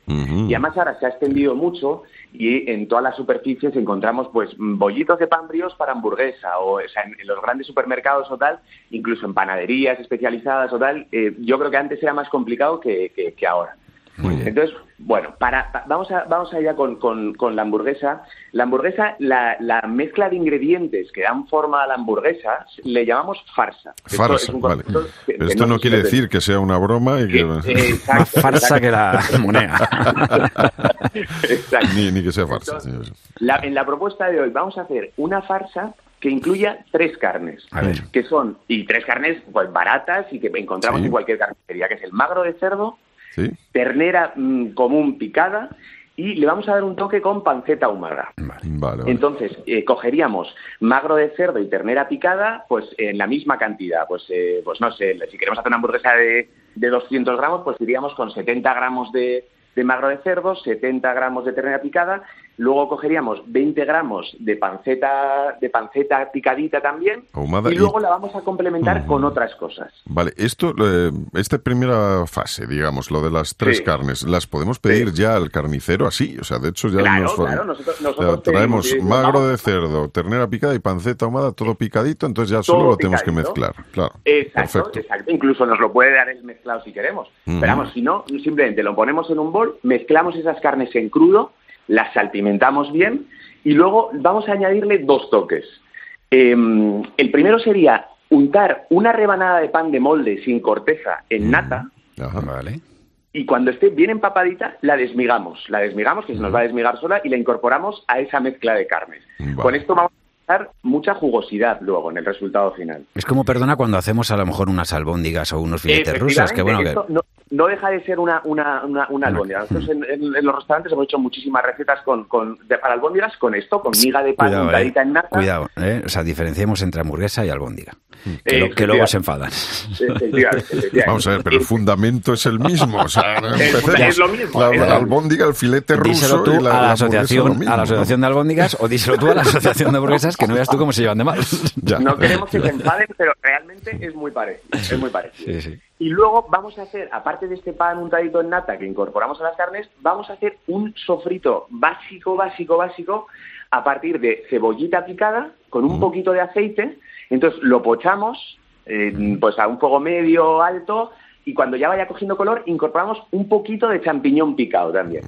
Y además ahora se ha extendido mucho y en todas las superficies encontramos pues bollitos de pan brioche para hamburguesa o, o sea, en, en los grandes supermercados o tal, incluso en panaderías especializadas o tal. eh, yo creo que antes era más complicado que- que- que ahora. Muy bien. Entonces, bueno, para, pa- vamos, a, vamos allá con, con- con la hamburguesa. La hamburguesa, la, la mezcla de ingredientes que dan forma a la hamburguesa, le llamamos farsa. Esto Farsa, es un vale. que- Pero que esto no quiere decir que sea una broma y que... exacto, [laughs] Más farsa exacto. que la moneda. Exacto. ni, ni que sea farsa. Entonces, la- en la propuesta de hoy vamos a hacer una farsa que incluya tres carnes, que son, y tres carnes pues baratas y que encontramos Sí. en cualquier carnicería, que es el magro de cerdo, ¿Sí? ternera mm, común picada y le vamos a dar un toque con panceta ahumada. Vale, vale. Entonces, eh, cogeríamos magro de cerdo y ternera picada, pues en la misma cantidad. Pues, eh, pues no sé, si queremos hacer una hamburguesa de, de 200 gramos, pues iríamos con 70 gramos de, de magro de cerdo, 70 gramos de ternera picada luego cogeríamos 20 gramos de panceta, de panceta picadita también, Ahumada y y- luego la vamos a complementar con otras cosas. Vale, esto, eh, esta primera fase, digamos, lo de las tres Sí. carnes, ¿las podemos pedir ya al carnicero así? O sea, de hecho ya Claro, nos claro, nosotros- traemos pedimos, magro de cerdo, ternera picada y panceta ahumada, todo picadito, entonces ya solo lo tenemos que mezclar. Claro, Exacto, perfecto. exacto. Incluso nos lo puede dar el mezclado si queremos. Ujú. Pero vamos, si no, simplemente lo ponemos en un bol, mezclamos esas carnes en crudo, las salpimentamos bien y luego vamos a añadirle dos toques. Eh, el primero sería untar una rebanada de pan de molde sin corteza en nata Ajá. Vale. y cuando esté bien empapadita la desmigamos. La desmigamos, que se nos va a desmigar sola, y la incorporamos a esa mezcla de carnes. Vale. Con esto vamos mucha jugosidad luego en el resultado final. Es como, perdona, cuando hacemos a lo mejor unas albóndigas o unos filetes rusas, que bueno, que... No, no deja de ser una, una, una, una albóndiga. Nosotros en, en- en los restaurantes hemos hecho muchísimas recetas con, con, de, para albóndigas con esto, con miga de pan Cuidado, eh. untadita en nata. Cuidado, eh. O sea, diferenciemos entre hamburguesa y albóndiga. Eh, Que, lo- que luego se enfadan. [laughs] Vamos a ver, pero el fundamento es el mismo. O sea, [laughs] no Es- empecemos. es lo mismo, La, albóndiga, el filete Díselo ruso tú y la, a la asociación, mismo, a la asociación de albóndigas o díselo tú a la [laughs] asociación de hamburguesas que no veas tú cómo se llevan de mal. [laughs] Ya. No queremos que [laughs] se enfaden, pero realmente es muy parecido. Es muy parecido. Sí, sí. Y luego vamos a hacer, aparte de este pan untadito en nata que incorporamos a las carnes, vamos a hacer un sofrito básico, básico, básico, a partir de cebollita picada con un poquito de aceite. Entonces lo pochamos, eh, pues a un fuego medio, alto, y cuando ya vaya cogiendo color, incorporamos un poquito de champiñón picado también.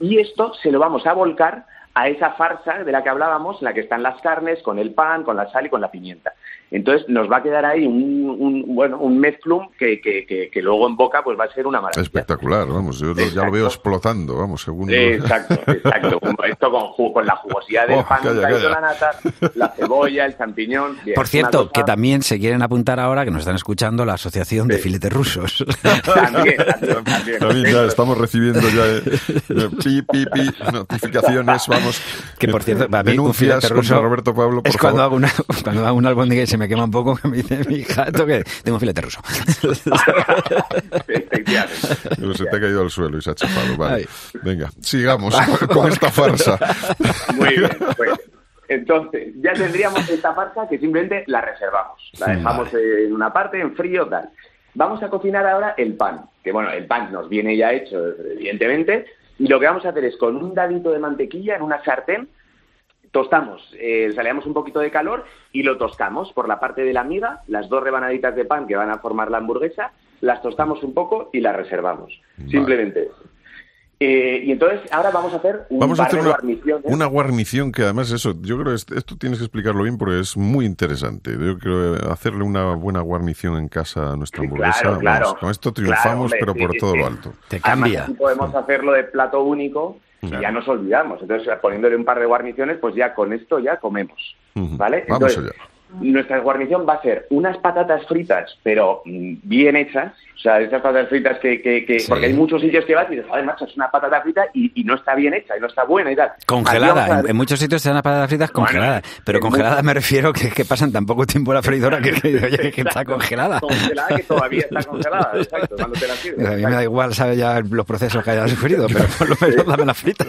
Y esto se lo vamos a volcar a esa farsa de la que hablábamos, en la que están las carnes, con el pan, con la sal y con la pimienta. Entonces nos va a quedar ahí un, un- bueno, un mezclum que, que, que, que luego en boca pues va a ser una maravilla. Espectacular, vamos, yo lo- ya lo veo explotando, vamos, según... Exacto, exacto. [laughs] Esto con, con la jugosidad del Oh, pan, calla, calla. la nata, la cebolla, el champiñón. bien, Por cierto, cosa- que también se quieren apuntar ahora, que nos están escuchando, la Asociación de Sí. Filetes Rusos. [laughs] También, también, también. También ya estamos recibiendo ya eh, eh, pi, pi, pi, notificaciones, vamos. Que por cierto, para mí un Denuncias filete contra ruso Roberto Pablo, por es cuando favor. hago, una, cuando hago una albóndiga y se me quema un poco, que me dice mi gato que tengo un filete ruso. Pero se te ha caído al suelo y se ha chapado. Vale. Ay. Venga, sigamos con esta farsa. Muy bien, pues. Entonces, ya tendríamos esta farsa que simplemente la reservamos. La dejamos en una parte, en frío, tal. Vamos a cocinar ahora el pan. Que bueno, el pan nos viene ya hecho, evidentemente. Y lo que vamos a hacer es con un dadito de mantequilla en una sartén, tostamos, eh, salemos un poquito de calor y lo tostamos por la parte de la miga, las dos rebanaditas de pan que van a formar la hamburguesa, las tostamos un poco y las reservamos. Simplemente eso. Eh, y entonces ahora vamos a hacer un Vamos a hacer una, guarniciones. una guarnición que además eso, yo creo que esto, esto tienes que explicarlo bien porque es muy interesante. Yo creo que hacerle una buena guarnición en casa a nuestra hamburguesa. claro, vamos, con esto Claro, triunfamos, hombre, pero sí, por sí, todo sí. lo alto. Te cambia. podemos hacerlo de plato único y ya nos olvidamos. Entonces, poniéndole un par de guarniciones, pues ya con esto ya comemos. ¿Vale? Vamos Entonces, allá. Nuestra guarnición va a ser unas patatas fritas, pero mm, bien hechas. O sea, esas patatas fritas que... que, que- Sí. Porque hay muchos sitios que vas y dices, joder, macho, es una patata frita y, y no está bien hecha, y no está buena y tal. Congelada, en, en muchos sitios te dan las patatas fritas congeladas, pero en congelada muchos- me refiero que, que pasan tan poco tiempo en la freidora que, que, oye, que está congelada. Congelada que todavía está congelada, [laughs] exacto, cuando te la sirves. A mí me da igual, sabe ya los procesos que haya sufrido, pero por lo menos [laughs] dame las fritas.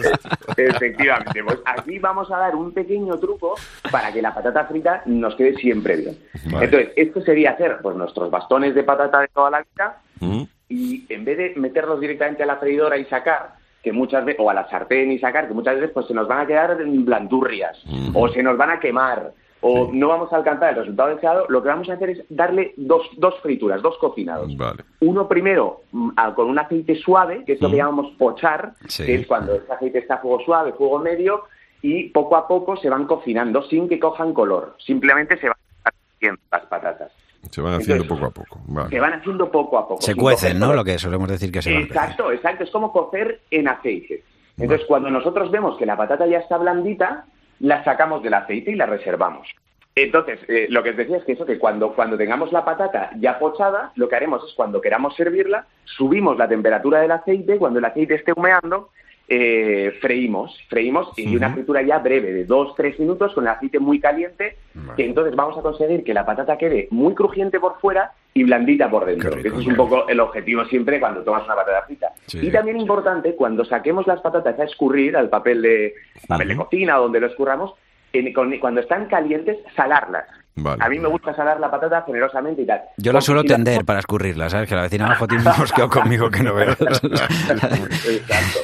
Efectivamente, pues aquí vamos a dar un pequeño truco para que la patata frita nos quede siempre bien. Vale. Entonces, esto sería hacer pues nuestros bastones de patata de toda la vida Mm. y en vez de meterlos directamente a la freidora y sacar, que muchas veces, o a la sartén y sacar, que muchas veces pues se nos van a quedar en blandurrias, o se nos van a quemar, o no vamos a alcanzar el resultado deseado, lo que vamos a hacer es darle dos, dos frituras, dos cocinados. Vale. Uno primero mm, a- con un aceite suave, que es lo que llamamos pochar, Sí. que es cuando ese aceite está a fuego suave, fuego medio, y poco a poco se van cocinando sin que cojan color. Simplemente se van haciendo las patatas. Se van haciendo Entonces, poco a poco. Vale. Se van haciendo poco a poco. Se cuecen, ¿no? color. Lo que solemos decir que se van Exacto, exacto. Es como cocer en aceite. Entonces, cuando nosotros vemos que la patata ya está blandita, la sacamos del aceite y la reservamos. Entonces, eh, lo que os decía es que eso, que cuando, cuando tengamos la patata ya pochada, lo que haremos es cuando queramos servirla, subimos la temperatura del aceite, cuando el aceite esté humeando, eh, freímos, freímos y una fritura ya breve de 2-3 minutos con el aceite muy caliente, que entonces vamos a conseguir que la patata quede muy crujiente por fuera y blandita por dentro. Rico, Ese es un poco el objetivo siempre cuando tomas una patata frita. Sí. Y también importante, cuando saquemos las patatas a escurrir al papel de, papel de cocina o donde lo escurramos, en- con- cuando están calientes, salarlas. Vale. A mí me gusta salar la patata generosamente y tal. Yo la suelo tender para escurrirla, ¿sabes? Que la vecina abajo tiene un mosqueo conmigo que no veas. [laughs] Exacto.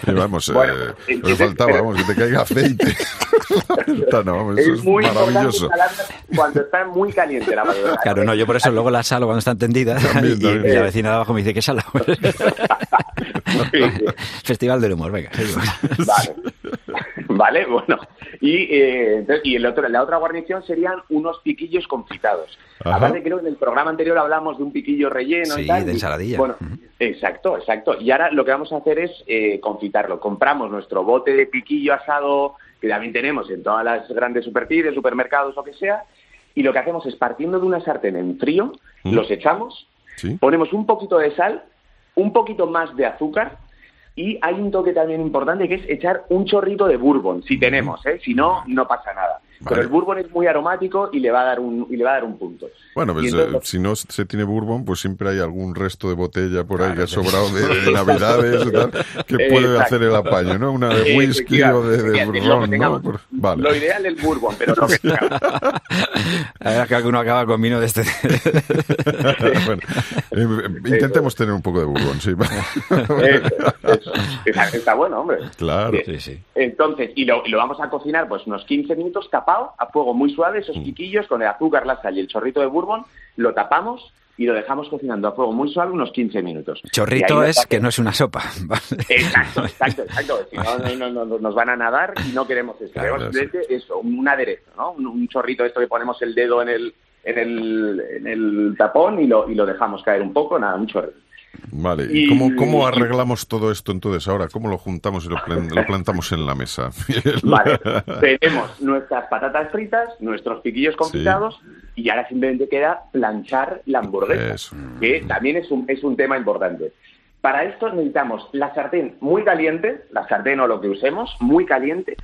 Y vamos, Bueno, eh, entonces, le faltaba, pero- vamos, que te caiga aceite. [laughs] Está, no, vamos, eso es es muy maravilloso. cuando está muy caliente la patata. Claro, no, yo por eso luego la salo cuando está tendida También, y, también. y la vecina de abajo me dice que sala. [laughs] Sí, sí. Festival del humor, venga. seguimos. Vale. Vale, bueno. Y, eh, entonces- y el otro, la otra guarnición serían unos piquillos confitados. Ajá. Aparte, creo que en el programa anterior hablamos de un piquillo relleno Sí, y tal. de y- ensaladilla. Bueno, exacto, exacto. Y ahora lo que vamos a hacer es eh, confitarlo. Compramos nuestro bote de piquillo asado, que también tenemos en todas las grandes superficies, supermercados, lo que sea, y lo que hacemos es partiendo de una sartén en frío, los echamos, Sí. ponemos un poquito de sal, un poquito más de azúcar y hay un toque también importante que es echar un chorrito de bourbon, si tenemos, ¿eh? si no, no pasa nada. Pero el bourbon es muy aromático y le va a dar un, y le va a dar un punto. Bueno, pues eh, si no se tiene bourbon, pues siempre hay algún resto de botella por ahí que ha sobrado de, de navidades y tal, que puede Exacto. hacer el apaño, ¿no? Una de whisky o de, de ron, ¿no? Por- Vale. Lo ideal es bourbon, pero tengamos. [laughs] La verdad es que alguno acaba con vino de este. [laughs] Bueno, eh, intentemos tener un poco de bourbon, sí. Eso, eso. Está, bueno, hombre. Claro. Bien. Sí, sí. Entonces, y lo, y lo vamos a cocinar pues unos 15 minutos tapado, a fuego muy suave, esos piquillos con el azúcar, la sal y el chorrito de bourbon, lo tapamos y lo dejamos cocinando a fuego muy suave unos 15 minutos. Chorrito es que no es una sopa. [laughs] Exacto, exacto, exacto. Si no, no, no, no, nos van a nadar y no queremos eso. Queremos eso, un aderezo, ¿no? Un, chorrito esto que ponemos el dedo en el, en el, en el tapón y lo, y lo dejamos caer un poco, nada, un chorrito. Vale, ¿y cómo, cómo arreglamos todo esto entonces ahora? ¿Cómo lo juntamos y lo, plan- lo plantamos en la mesa? Vale, [laughs] tenemos nuestras patatas fritas, nuestros piquillos confitados y ahora simplemente queda planchar la hamburguesa, Eso. que también es un, es un tema importante. Para esto necesitamos la sartén muy caliente, la sartén o lo que usemos, muy caliente,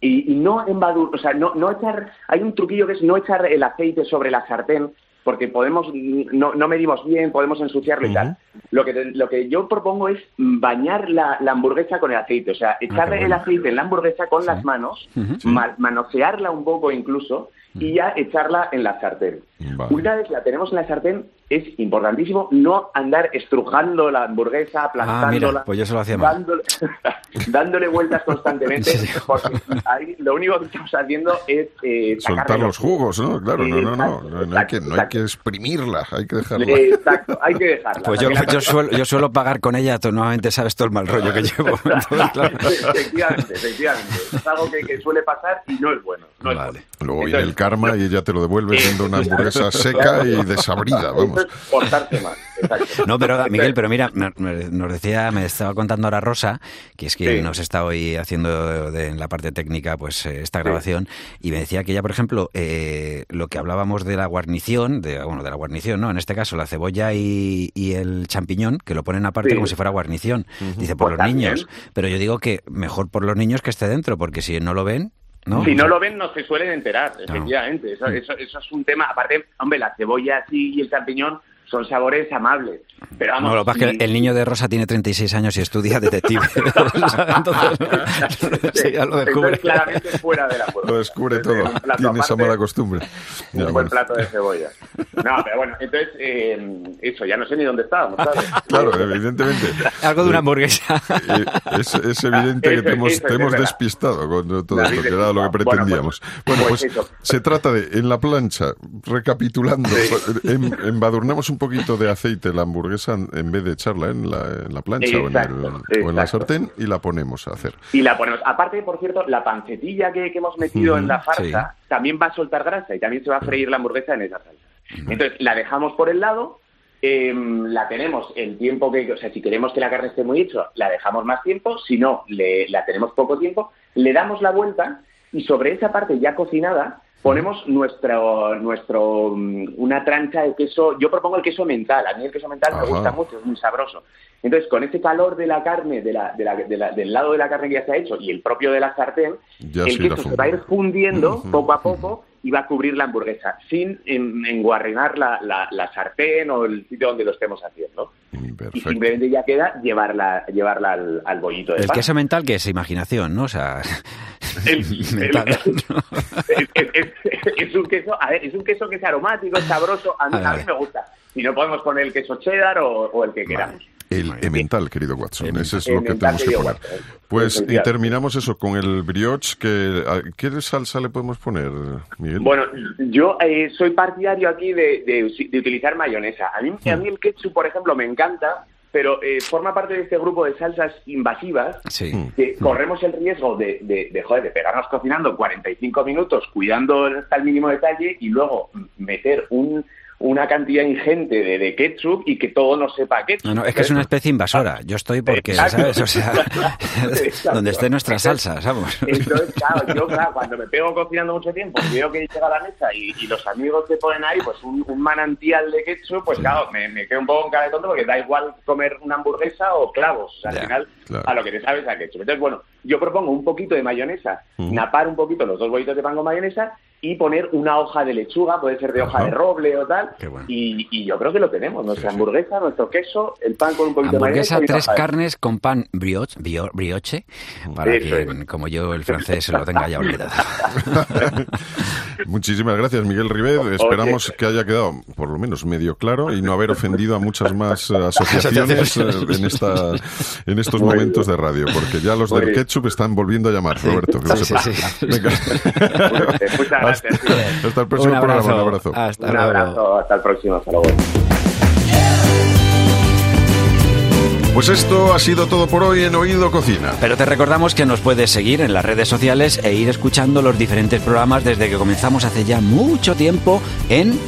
y, y no embadur, o sea, no, no echar, hay un truquillo que es no echar el aceite sobre la sartén, porque podemos, no, no medimos bien, podemos ensuciarlo y tal. Lo que, lo que yo propongo es bañar la, la hamburguesa con el aceite, o sea, echarle bueno. el aceite en la hamburguesa con las manos, ma- manosearla un poco incluso, y ya echarla en la sartén. Vale. Una vez la tenemos en la sartén, es importantísimo no andar estrujando la hamburguesa, Ah, mira, aplastándola, pues yo se lo hacía mal. dándole, [laughs] dándole vueltas constantemente, [laughs] porque ahí lo único que estamos haciendo es eh, Soltar los jugos, ¿no? Claro, no, no, no. No, no hay que, no hay que exprimirla, hay que dejarla. Exacto, hay que dejarla. Pues yo, yo, suelo, yo suelo pagar con ella, tú nuevamente sabes todo el mal rollo que llevo. [laughs] Entonces, claro. Efectivamente, efectivamente. Es algo que, que suele pasar y no es bueno. No es Vale. bueno. Luego viene el karma y ella te lo devuelve siendo una hamburguesa seca y desabrida, vamos. Eso es portarse. Exacto. No, pero Entonces, Miguel, pero mira, nos decía, me estaba contando ahora Rosa, que es que Sí. nos está hoy haciendo de- en la parte técnica pues eh, esta grabación, y me decía que ella, por ejemplo, eh, lo que hablábamos de la guarnición, de, bueno, de la guarnición, ¿no? En este caso, la cebolla y, y el champiñón, que lo ponen aparte Sí. como si fuera guarnición. Dice, por Pues los también. niños. Pero yo digo que mejor por los niños que esté dentro, porque si no lo ven, ¿no? Si no lo ven, no se suelen enterar, efectivamente. Eso, eso, eso es un tema. Aparte, hombre, la cebolla así y el champiñón son sabores amables. Pero vamos, No, lo que pasa es que el niño de Rosa tiene 36 años y estudia detective. [laughs] Entonces, Sí, sí, ya lo descubre. entonces claramente fuera de la puerta. Lo descubre todo. Tiene esa mala costumbre. Un buen bueno. plato de cebolla. No, pero bueno, entonces, eh, eso, ya no sé ni dónde estábamos, ¿sabes? Claro, evidentemente. Algo de una hamburguesa. Eh, Es, es evidente que Eso, te hemos, eso, te hemos despistado con todo esto, que era lo que. Bueno, pretendíamos. pues- Bueno, pues pues se trata de, en la plancha, recapitulando, em- embadurnamos un poquito de aceite la hamburguesa en vez de echarla en la, en la plancha o en, el- o en la sartén y la ponemos a hacer. Y la ponemos. Aparte, por cierto, la pancetilla que, que hemos metido en la farsa sí. también va a soltar grasa y también se va a freír la hamburguesa en esa salsa. Entonces, la dejamos por el lado, em, la tenemos el tiempo que, o sea, si queremos que la carne esté muy hecha, la dejamos más tiempo, si no, le, la tenemos poco tiempo, le damos la vuelta y sobre esa parte ya cocinada ponemos nuestro, nuestro, mm, una trancha de queso. Yo propongo el queso mental. A mí el queso mental Ajá. me gusta mucho, es muy sabroso. Entonces, con ese calor de la carne, de la, de la- de la- del lado de la carne que ya se ha hecho y el propio de la sartén, Ya el queso se va a ir fundiendo poco a poco y va a cubrir la hamburguesa, sin en- enguarrinar la, la, la sartén o el sitio donde lo estemos haciendo. Y Perfecto. simplemente ya queda llevarla, llevarla al, al bollito de El pan. queso mental que es imaginación, ¿no? O sea, El- [laughs] mental, el- ¿no? es, es- es- un queso, a ver, es un queso que es aromático, es sabroso, a mí, Vale, a mí vale. me gusta. Si no podemos poner el queso cheddar o, o el que queramos. El emmental, querido Watson, ese es lo que tenemos que poner. Pues y terminamos eso con el brioche. Que, ¿a ¿Qué salsa le podemos poner, Miguel? Bueno, yo eh, soy partidario aquí de, de- de utilizar mayonesa. A mí, a mí el ketchup, por ejemplo, me encanta, pero eh, forma parte de este grupo de salsas invasivas Sí. que corremos el riesgo de, de, de, joder, de pegarnos cocinando 45 minutos cuidando hasta el mínimo detalle y luego meter un, una cantidad ingente de, de ketchup y que todo no sepa ketchup. No, no, es que es una especie invasora. Yo estoy porque, Exacto. ¿sabes? O sea, [laughs] Exacto. [laughs] donde esté nuestra salsa, vamos. Entonces, claro, yo [laughs] claro, cuando me pego cocinando mucho tiempo y veo que llega a la mesa y, y los amigos que ponen ahí pues un, un manantial de ketchup, pues claro, me, me quedo un poco en cara de tonto porque da igual comer una hamburguesa o clavos. O sea, al final, claro. a lo que te sabes a ketchup. Entonces, bueno, yo propongo un poquito de mayonesa, Ujú. napar un poquito los dos bollitos de pan con mayonesa y poner una hoja de lechuga, puede ser de hoja de roble o tal. Bueno. Y, y yo creo que lo tenemos. Nuestra Sí, sí. hamburguesa, nuestro queso, el pan con un poquito Hamburguesa, de mayonesa. y tres carnes con pan brioche, brioche, para Eso quien, como yo, el francés, se lo tenga ya olvidado. [laughs] Muchísimas gracias, Miguel Ribet. Esperamos que haya quedado por lo menos medio claro y no haber ofendido a muchas más [laughs] asociaciones eh, en, esta, en estos Muy momentos de radio, porque ya los del ketchup están volviendo a llamar, Roberto. Que lo Sí, sí, sepas. sí. Venga. Muchas [laughs] gracias. Hasta, hasta el próximo Un programa. Un abrazo. abrazo. Hasta Un luego. abrazo, hasta el próximo. Hasta luego. Pues esto ha sido todo por hoy en Oído Cocina. Pero te recordamos que nos puedes seguir en las redes sociales e ir escuchando los diferentes programas desde que comenzamos hace ya mucho tiempo en...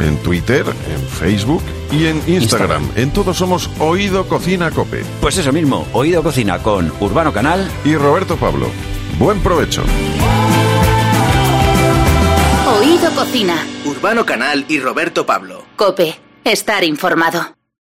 En Twitter, en Facebook y en Instagram. Instagram. En todos somos Oído Cocina Cope. Pues eso mismo, Oído Cocina con Urbano Canal. Y Roberto Pablo. Buen provecho. Oído Cocina. Urbano Canal y Roberto Pablo. Cope. Estar informado.